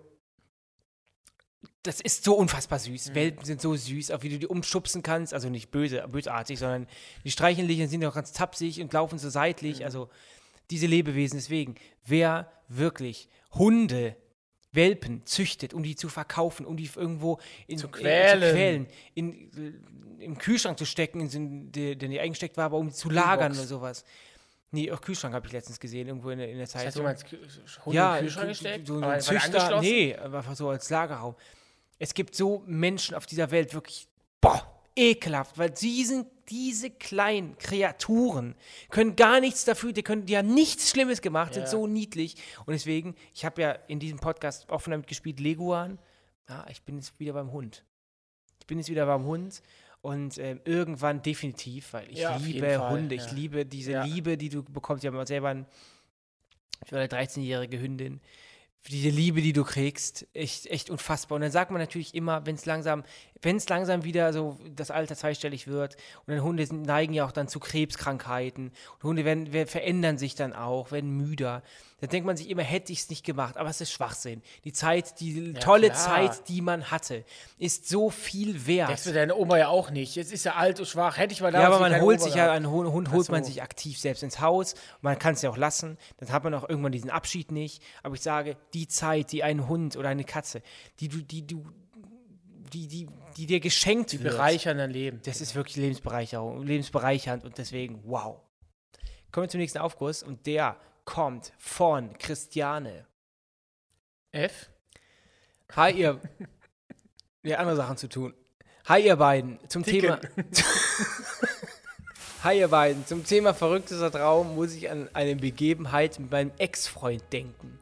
das ist so unfassbar süß. Mhm. Welpen sind so süß, auch wie du die umschubsen kannst. Also nicht böse, bösartig, sondern die streicheln dich und sind auch ganz tapsig und laufen so seitlich. Mhm. Also, diese Lebewesen. Deswegen, wer wirklich Hunde, Welpen züchtet, um die zu verkaufen, um die irgendwo in, Zu äh, quälen. zu quälen in, äh, im Kühlschrank zu stecken, in einen, der, nicht eingesteckt war, aber um die zu lagern oder sowas. Nee, auch Kühlschrank habe ich letztens gesehen, irgendwo in der, in der Das heißt, Zeitung. jemand Hunde ja, in den Kühlschrank gesteckt? So, ein Züchter, nee, einfach so als Lagerraum. Es gibt so Menschen auf dieser Welt, wirklich, boah, ekelhaft, weil sie sind, diese kleinen Kreaturen können gar nichts dafür, die, können, die haben nichts Schlimmes gemacht, sind Ja. so niedlich. Und deswegen, ich habe ja in diesem Podcast offen damit gespielt, Leguan. Ja, ich bin jetzt wieder beim Hund. Ich bin jetzt wieder beim Hund. Und ähm, irgendwann definitiv, weil ich Ja, liebe Fall, Hunde, ich ja. liebe diese Ja. Liebe, die du bekommst. Ich habe selber ich war eine 13-jährige Hündin. Diese Liebe, die du kriegst, echt, echt unfassbar. Und dann sagt man natürlich immer, wenn es langsam, wenn es langsam wieder so das Alter zweistellig wird und dann Hunde neigen ja auch dann zu Krebskrankheiten und Hunde werden, werden, verändern sich dann auch, werden müder. Dann denkt man sich immer, hätte ich es nicht gemacht, aber es ist Schwachsinn. Die Zeit, die tolle klar. Zeit, die man hatte, ist so viel wert. Denkst du deine Oma ja auch nicht. Jetzt ist er alt und schwach. Hätte ich mal Ja, damals aber man holt Oma sich ja, einen Hund, Hund holt man so. sich aktiv selbst ins Haus. Man kann es ja auch lassen. Dann hat man auch irgendwann diesen Abschied nicht. Aber ich sage, die Zeit, die ein Hund oder eine Katze, die du, die du, die, die, die dir geschenkt Die wird. bereichern dein Leben. Das ist wirklich Lebensbereicherung, lebensbereichernd und deswegen wow. Kommen wir zum nächsten Aufguss und der kommt von Christiane. F? Hi, ihr. Ja, andere Sachen zu tun. Hi, ihr beiden. Zum Ticken. Thema. Hi, ihr beiden. Zum Thema verrücktester Traum muss ich an eine Begebenheit mit meinem Ex-Freund denken.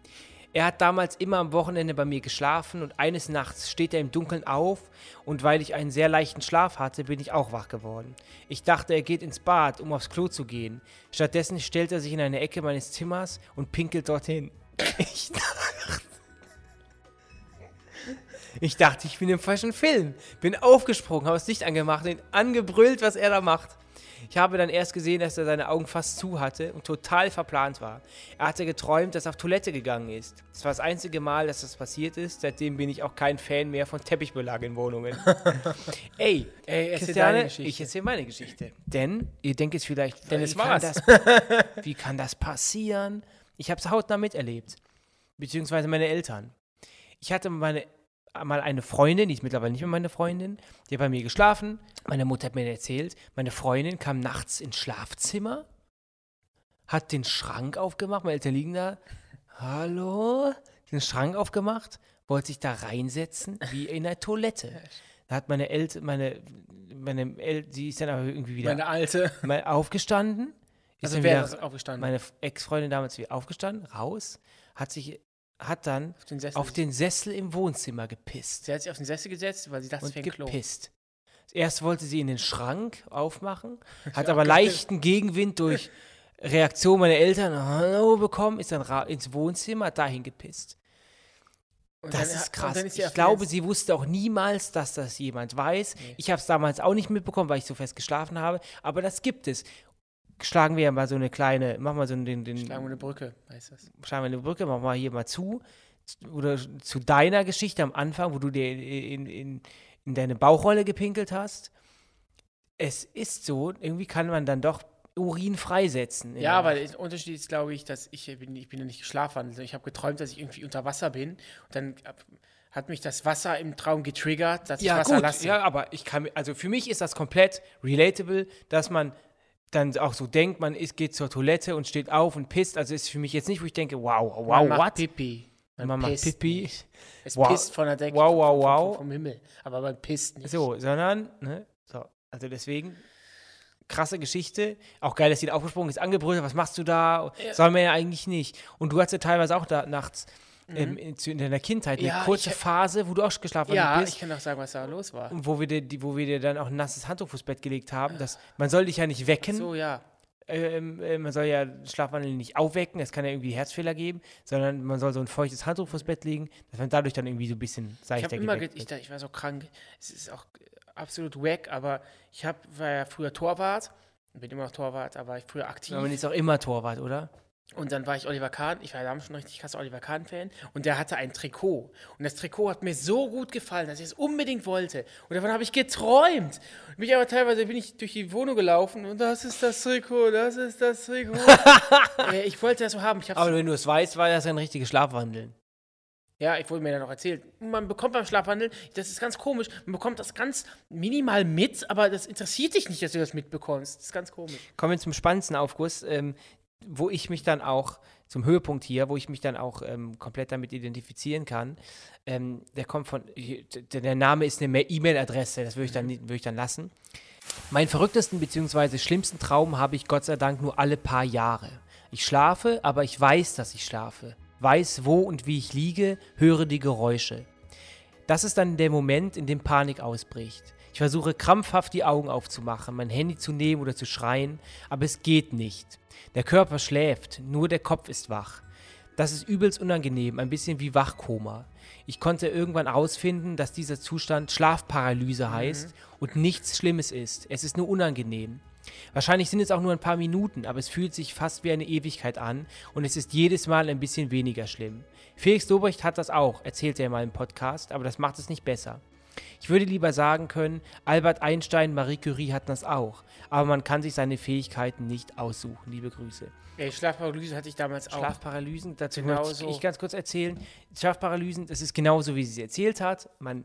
Er hat damals immer am Wochenende bei mir geschlafen und eines Nachts steht er im Dunkeln auf und weil ich einen sehr leichten Schlaf hatte, bin ich auch wach geworden. Ich dachte, er geht ins Bad, um aufs Klo zu gehen. Stattdessen stellt er sich in eine Ecke meines Zimmers und pinkelt dorthin. Ich dachte, ich dachte, ich bin im falschen Film. Bin aufgesprungen, habe das Licht angemacht und ihn angebrüllt, was er da macht. Ich habe dann erst gesehen, dass er seine Augen fast zu hatte und total verplant war. Er hatte geträumt, dass er auf Toilette gegangen ist. Das war das einzige Mal, dass das passiert ist. Seitdem bin ich auch kein Fan mehr von Teppichbelag in Wohnungen. Ey, Ey, erzähl Christiane, ich erzähle meine Geschichte. Denn, ihr denkt jetzt vielleicht, Denn wie, kann das, wie kann das passieren? Ich habe es hautnah miterlebt. Beziehungsweise meine Eltern. Ich hatte meine, mal eine Freundin, die ist mittlerweile nicht mehr meine Freundin, die hat bei mir geschlafen. Meine Mutter hat mir erzählt, meine Freundin kam nachts ins Schlafzimmer, hat den Schrank aufgemacht, meine Eltern liegen da. Hallo? Den Schrank aufgemacht, wollte sich da reinsetzen, wie in der Toilette. Da hat meine Eltern, meine, meine El sie ist dann aber irgendwie wieder Meine alte. mal aufgestanden. Also wer ist aufgestanden? meine Ex-Freundin damals wieder aufgestanden, raus, hat sich, hat dann auf den Sessel. auf den Sessel im Wohnzimmer gepisst. sie hat sich auf den Sessel gesetzt, weil sie dachte, es wäre gepisst. Erst wollte sie in den Schrank aufmachen, hat aber leichten Gegenwind durch Reaktion meiner Eltern bekommen, ist dann ins Wohnzimmer, hat dahin gepisst. Und Das dann- ist krass. ist Ich glaube, sie wusste auch niemals, dass das jemand weiß. Nee. Ich habe es damals auch nicht mitbekommen, weil ich so fest geschlafen habe. Aber das gibt es. Schlagen wir ja mal so eine kleine, mach mal so den, den Schlagen wir eine Brücke, heißt das. schlagen wir eine Brücke, mach mal hier mal zu. Oder zu deiner Geschichte am Anfang, wo du dir in, in, in deine Bauchrolle gepinkelt hast. Es ist so, irgendwie kann man dann doch Urin freisetzen. Ja, aber Nacht. der Unterschied ist, glaube ich, dass ich bin, ich bin ja nicht geschlafwandelt. sondern Ich habe geträumt, dass ich irgendwie unter Wasser bin. Und dann hat mich das Wasser im Traum getriggert, dass ich ja, Wasser gut, lasse. ja, aber ich kann, also für mich ist das komplett relatable, dass man dann auch so denkt, man ist, geht zur Toilette und steht auf und pisst. Also ist für mich jetzt nicht, wo ich denke, wow, wow, man macht what? Pipi. Man macht pisst Pipi. nicht. Es Wow. pisst von der Decke. Wow, wow, vom, wow. Vom, vom Himmel. Aber man pisst nicht. So, sondern, ne, so, also deswegen, krasse Geschichte. Auch geil, dass sie da aufgesprungen ist, angebrüllt was machst du da? Ja. Soll man ja eigentlich nicht. Und du hattest ja teilweise auch da nachts ähm, in, in deiner Kindheit eine Mhm. Ja, kurze ich- Phase, wo du auch geschlafen Ja, bist. ich kann auch sagen, was da los war. und wo wir, dir, die, wo wir dir dann auch ein nasses Handtuch fürs Bett gelegt haben. Dass, man soll dich ja nicht wecken. So, ja. ähm, äh, man soll ja Schlafwandel nicht aufwecken, es kann ja irgendwie Herzfehler geben, sondern man soll so ein feuchtes Handtuch fürs Bett legen, dass man dadurch dann irgendwie so ein bisschen Ich seichter habe immer, ge geweckt ich, ich war so krank. Es ist auch absolut wack, aber ich hab, war ja früher Torwart. Bin immer noch Torwart, aber ich früher aktiv. Aber man ist auch immer Torwart, oder? Und dann war ich Oliver Kahn, ich war damals schon richtig krasser Oliver Kahn-Fan und der hatte ein Trikot. Und das Trikot hat mir so gut gefallen, dass ich es unbedingt wollte. Und davon habe ich geträumt. Und mich aber teilweise bin ich durch die Wohnung gelaufen und das ist das Trikot, das ist das Trikot. äh, ich wollte das so haben. Aber wenn du es weißt, war das ein richtiges Schlafwandeln. ja, ich wurde mir dann noch erzählt. Man bekommt beim Schlafwandel, das ist ganz komisch, man bekommt das ganz minimal mit, aber das interessiert dich nicht, dass du das mitbekommst. Das ist ganz komisch. Kommen wir zum spannendsten Aufguss, ähm, wo ich mich dann auch, zum Höhepunkt hier, wo ich mich dann auch ähm, komplett damit identifizieren kann. Ähm, der kommt von, der, Name ist eine Ma- E-Mail-Adresse, das würde ich, dann, nicht- würde ich dann lassen. Meinen verrücktesten bzw. schlimmsten Traum habe ich Gott sei Dank nur alle paar Jahre. Ich schlafe, aber ich weiß, dass ich schlafe. Weiß, wo und wie ich liege, höre die Geräusche. Das ist dann der Moment, in dem Panik ausbricht. Ich versuche krampfhaft die Augen aufzumachen, mein Handy zu nehmen oder zu schreien, aber es geht nicht. Der Körper schläft, nur der Kopf ist wach. Das ist übelst unangenehm, ein bisschen wie Wachkoma. Ich konnte irgendwann herausfinden, dass dieser Zustand Schlafparalyse heißt und nichts Schlimmes ist. Es ist nur unangenehm. Wahrscheinlich sind es auch nur ein paar Minuten, aber es fühlt sich fast wie eine Ewigkeit an und es ist jedes Mal ein bisschen weniger schlimm. Felix Lobrecht hat das auch, erzählt er mal im Podcast, aber das macht es nicht besser. Ich würde lieber sagen können, Albert Einstein, Marie Curie hatten das auch. Aber man kann sich seine Fähigkeiten nicht aussuchen. Liebe Grüße. Ey, Schlafparalyse hatte ich damals auch. Schlafparalysen, dazu Genau möchte so. ich ganz kurz erzählen. Schlafparalysen, das ist genauso, wie sie es erzählt hat. Man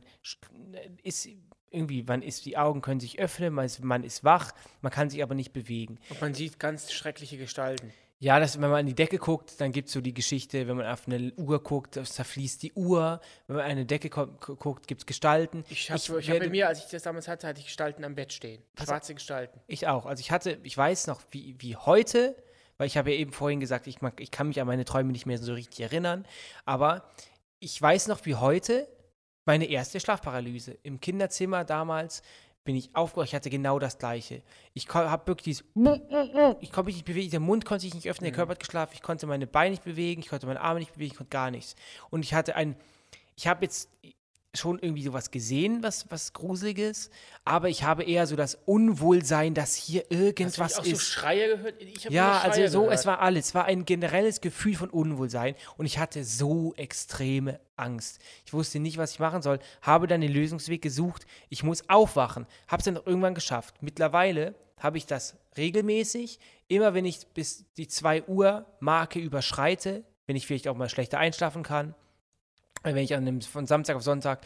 ist irgendwie, man ist, die Augen können sich öffnen, man ist, man ist wach, man kann sich aber nicht bewegen. Und man sieht ganz schreckliche Gestalten. Ja, das, wenn man an die Decke guckt, dann gibt es so die Geschichte, wenn man auf eine Uhr guckt, das zerfließt die Uhr. Wenn man an eine Decke guckt, gibt es Gestalten. Ich habe ich hab werde- bei mir, als ich das damals hatte, hatte ich Gestalten am Bett stehen. Schwarze Gestalten. Ich auch. Also ich hatte, ich weiß noch, wie, wie heute, weil ich habe ja eben vorhin gesagt, ich, mag, ich kann mich an meine Träume nicht mehr so richtig erinnern, aber ich weiß noch wie heute meine erste Schlafparalyse. Im Kinderzimmer damals bin ich aufgewacht, ich hatte genau das gleiche. Ich habe wirklich dieses, ich konnte mich nicht bewegen, der Mund konnte sich nicht öffnen, der Körper hat geschlafen, ich konnte meine Beine nicht bewegen, ich konnte meine Arme nicht bewegen, ich konnte gar nichts. Und ich hatte ein, ich habe jetzt schon irgendwie sowas gesehen, was, was Gruseliges, aber ich habe eher so das Unwohlsein, dass hier Hast du irgendwas auch so ist. Schreie gehört? Ich Ja, nur Schreie also so, gehört. es war alles. Es war ein generelles Gefühl von Unwohlsein und ich hatte so extreme Angst. Ich wusste nicht, was ich machen soll, habe dann den Lösungsweg gesucht. Ich muss aufwachen, habe es dann irgendwann geschafft. Mittlerweile habe ich das regelmäßig, immer wenn ich bis die 2 Uhr Marke überschreite, wenn ich vielleicht auch mal schlechter einschlafen kann, wenn ich an einem, von Samstag auf Sonntag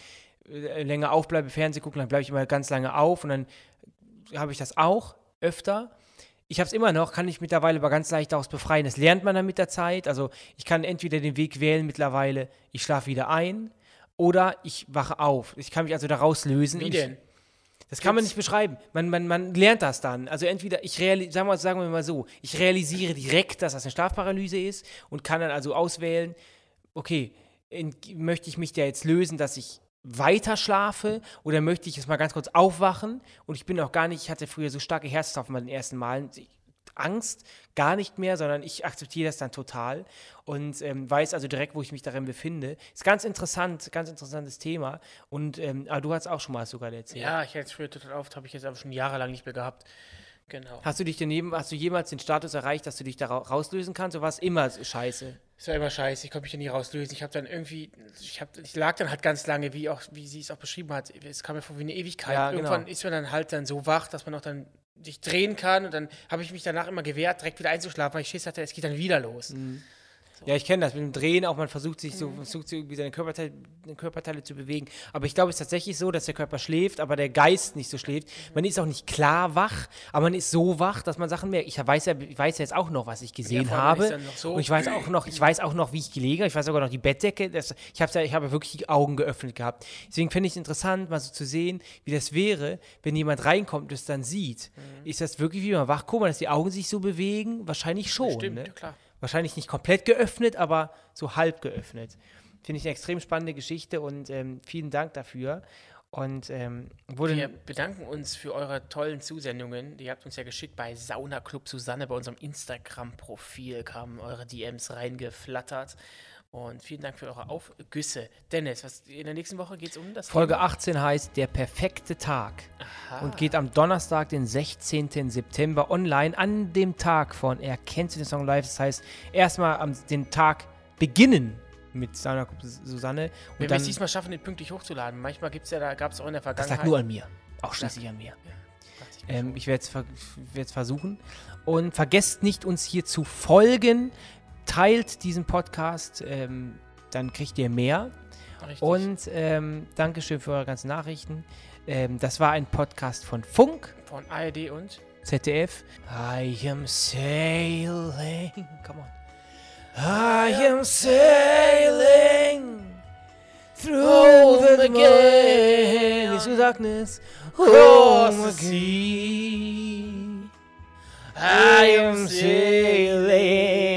äh, länger aufbleibe, Fernsehen gucke, dann bleibe ich immer ganz lange auf und dann habe ich das auch öfter. Ich habe es immer noch, kann ich mittlerweile aber ganz leicht daraus befreien. Das lernt man dann mit der Zeit. Also ich kann entweder den Weg wählen mittlerweile, ich schlafe wieder ein oder ich wache auf. Ich kann mich also daraus lösen. Wie denn? Das kann man nicht beschreiben. Man, man, man lernt das dann. Also entweder ich sagen wir, sagen wir mal so, ich realisiere direkt, dass das eine Schlafparalyse ist und kann dann also auswählen, okay, möchte ich mich da jetzt lösen, dass ich weiter schlafe oder möchte ich jetzt mal ganz kurz aufwachen und ich bin auch gar nicht, ich hatte früher so starke Herzstropfen bei den ersten Malen, Angst gar nicht mehr, sondern ich akzeptiere das dann total und ähm, weiß also direkt, wo ich mich darin befinde. Ist ganz interessant, ganz interessantes Thema und ähm, aber du hast auch schon mal sogar erzählt. Ja, ich hätte es früher total oft, habe ich jetzt aber schon jahrelang nicht mehr gehabt. Genau. Hast du dich daneben, hast du jemals den Status erreicht, dass du dich da ra- rauslösen kannst oder war es immer scheiße? Es war immer scheiße, ich konnte mich da nie rauslösen. Ich habe dann irgendwie, ich, hab, ich lag dann halt ganz lange, wie auch, wie sie es auch beschrieben hat. Es kam mir vor wie eine Ewigkeit. Ja, Irgendwann genau. ist man dann halt dann so wach, dass man auch dann sich drehen kann und dann habe ich mich danach immer gewehrt, direkt wieder einzuschlafen, weil ich Schiss hatte, es geht dann wieder los. Mhm. Ja, ich kenne das mit dem Drehen, auch man versucht sich so, versucht so irgendwie seine Körperteile, Körperteile zu bewegen. Aber ich glaube, es ist tatsächlich so, dass der Körper schläft, aber der Geist nicht so schläft. Man ist auch nicht klar wach, aber man ist so wach, dass man Sachen merkt. Ich weiß ja, ich weiß ja jetzt auch noch, was ich gesehen habe. so- Und ich weiß auch noch, ich weiß auch noch, wie ich gelegen habe. Ich weiß sogar noch die Bettdecke. Das, ich habe ja, ich habe wirklich die Augen geöffnet gehabt. Deswegen finde ich es interessant, mal so zu sehen, wie das wäre, wenn jemand reinkommt und es dann sieht. Mhm. Ist das wirklich wie man wach guckt, dass die Augen sich so bewegen? Wahrscheinlich schon. Stimmt, ne? klar. Wahrscheinlich nicht komplett geöffnet, aber so halb geöffnet. Finde ich eine extrem spannende Geschichte und ähm, vielen Dank dafür. Und ähm. Wir bedanken uns für eure tollen Zusendungen. Ihr habt uns ja geschickt bei Sauna Club Susanne, bei unserem Instagram-Profil kamen eure DMs reingeflattert. Und vielen Dank für eure Aufgüsse. Dennis, was, in der nächsten Woche geht es um das Folge Thema? 18 heißt Der perfekte Tag und geht am Donnerstag, den 16. September online an dem Tag von Erkennst du den Song live. Das heißt, erstmal am den Tag beginnen mit Sauna Susanne und Wenn wir es diesmal schaffen, den pünktlich hochzuladen. Manchmal gibt es ja, da gab es auch in der das Vergangenheit. lag nur an mir. Auch schließlich an mir. Mir Ähm, ich werde es ver versuchen. Und vergesst nicht, uns hier zu folgen. Teilt diesen Podcast, ähm, dann kriegt ihr mehr. Richtig. Und ähm, Dankeschön für eure ganzen Nachrichten. Ähm, das war ein Podcast von Funk, von ARD und ZDF. I am sailing. Come on. I am sailing through the gate into darkness. Home again. I am sailing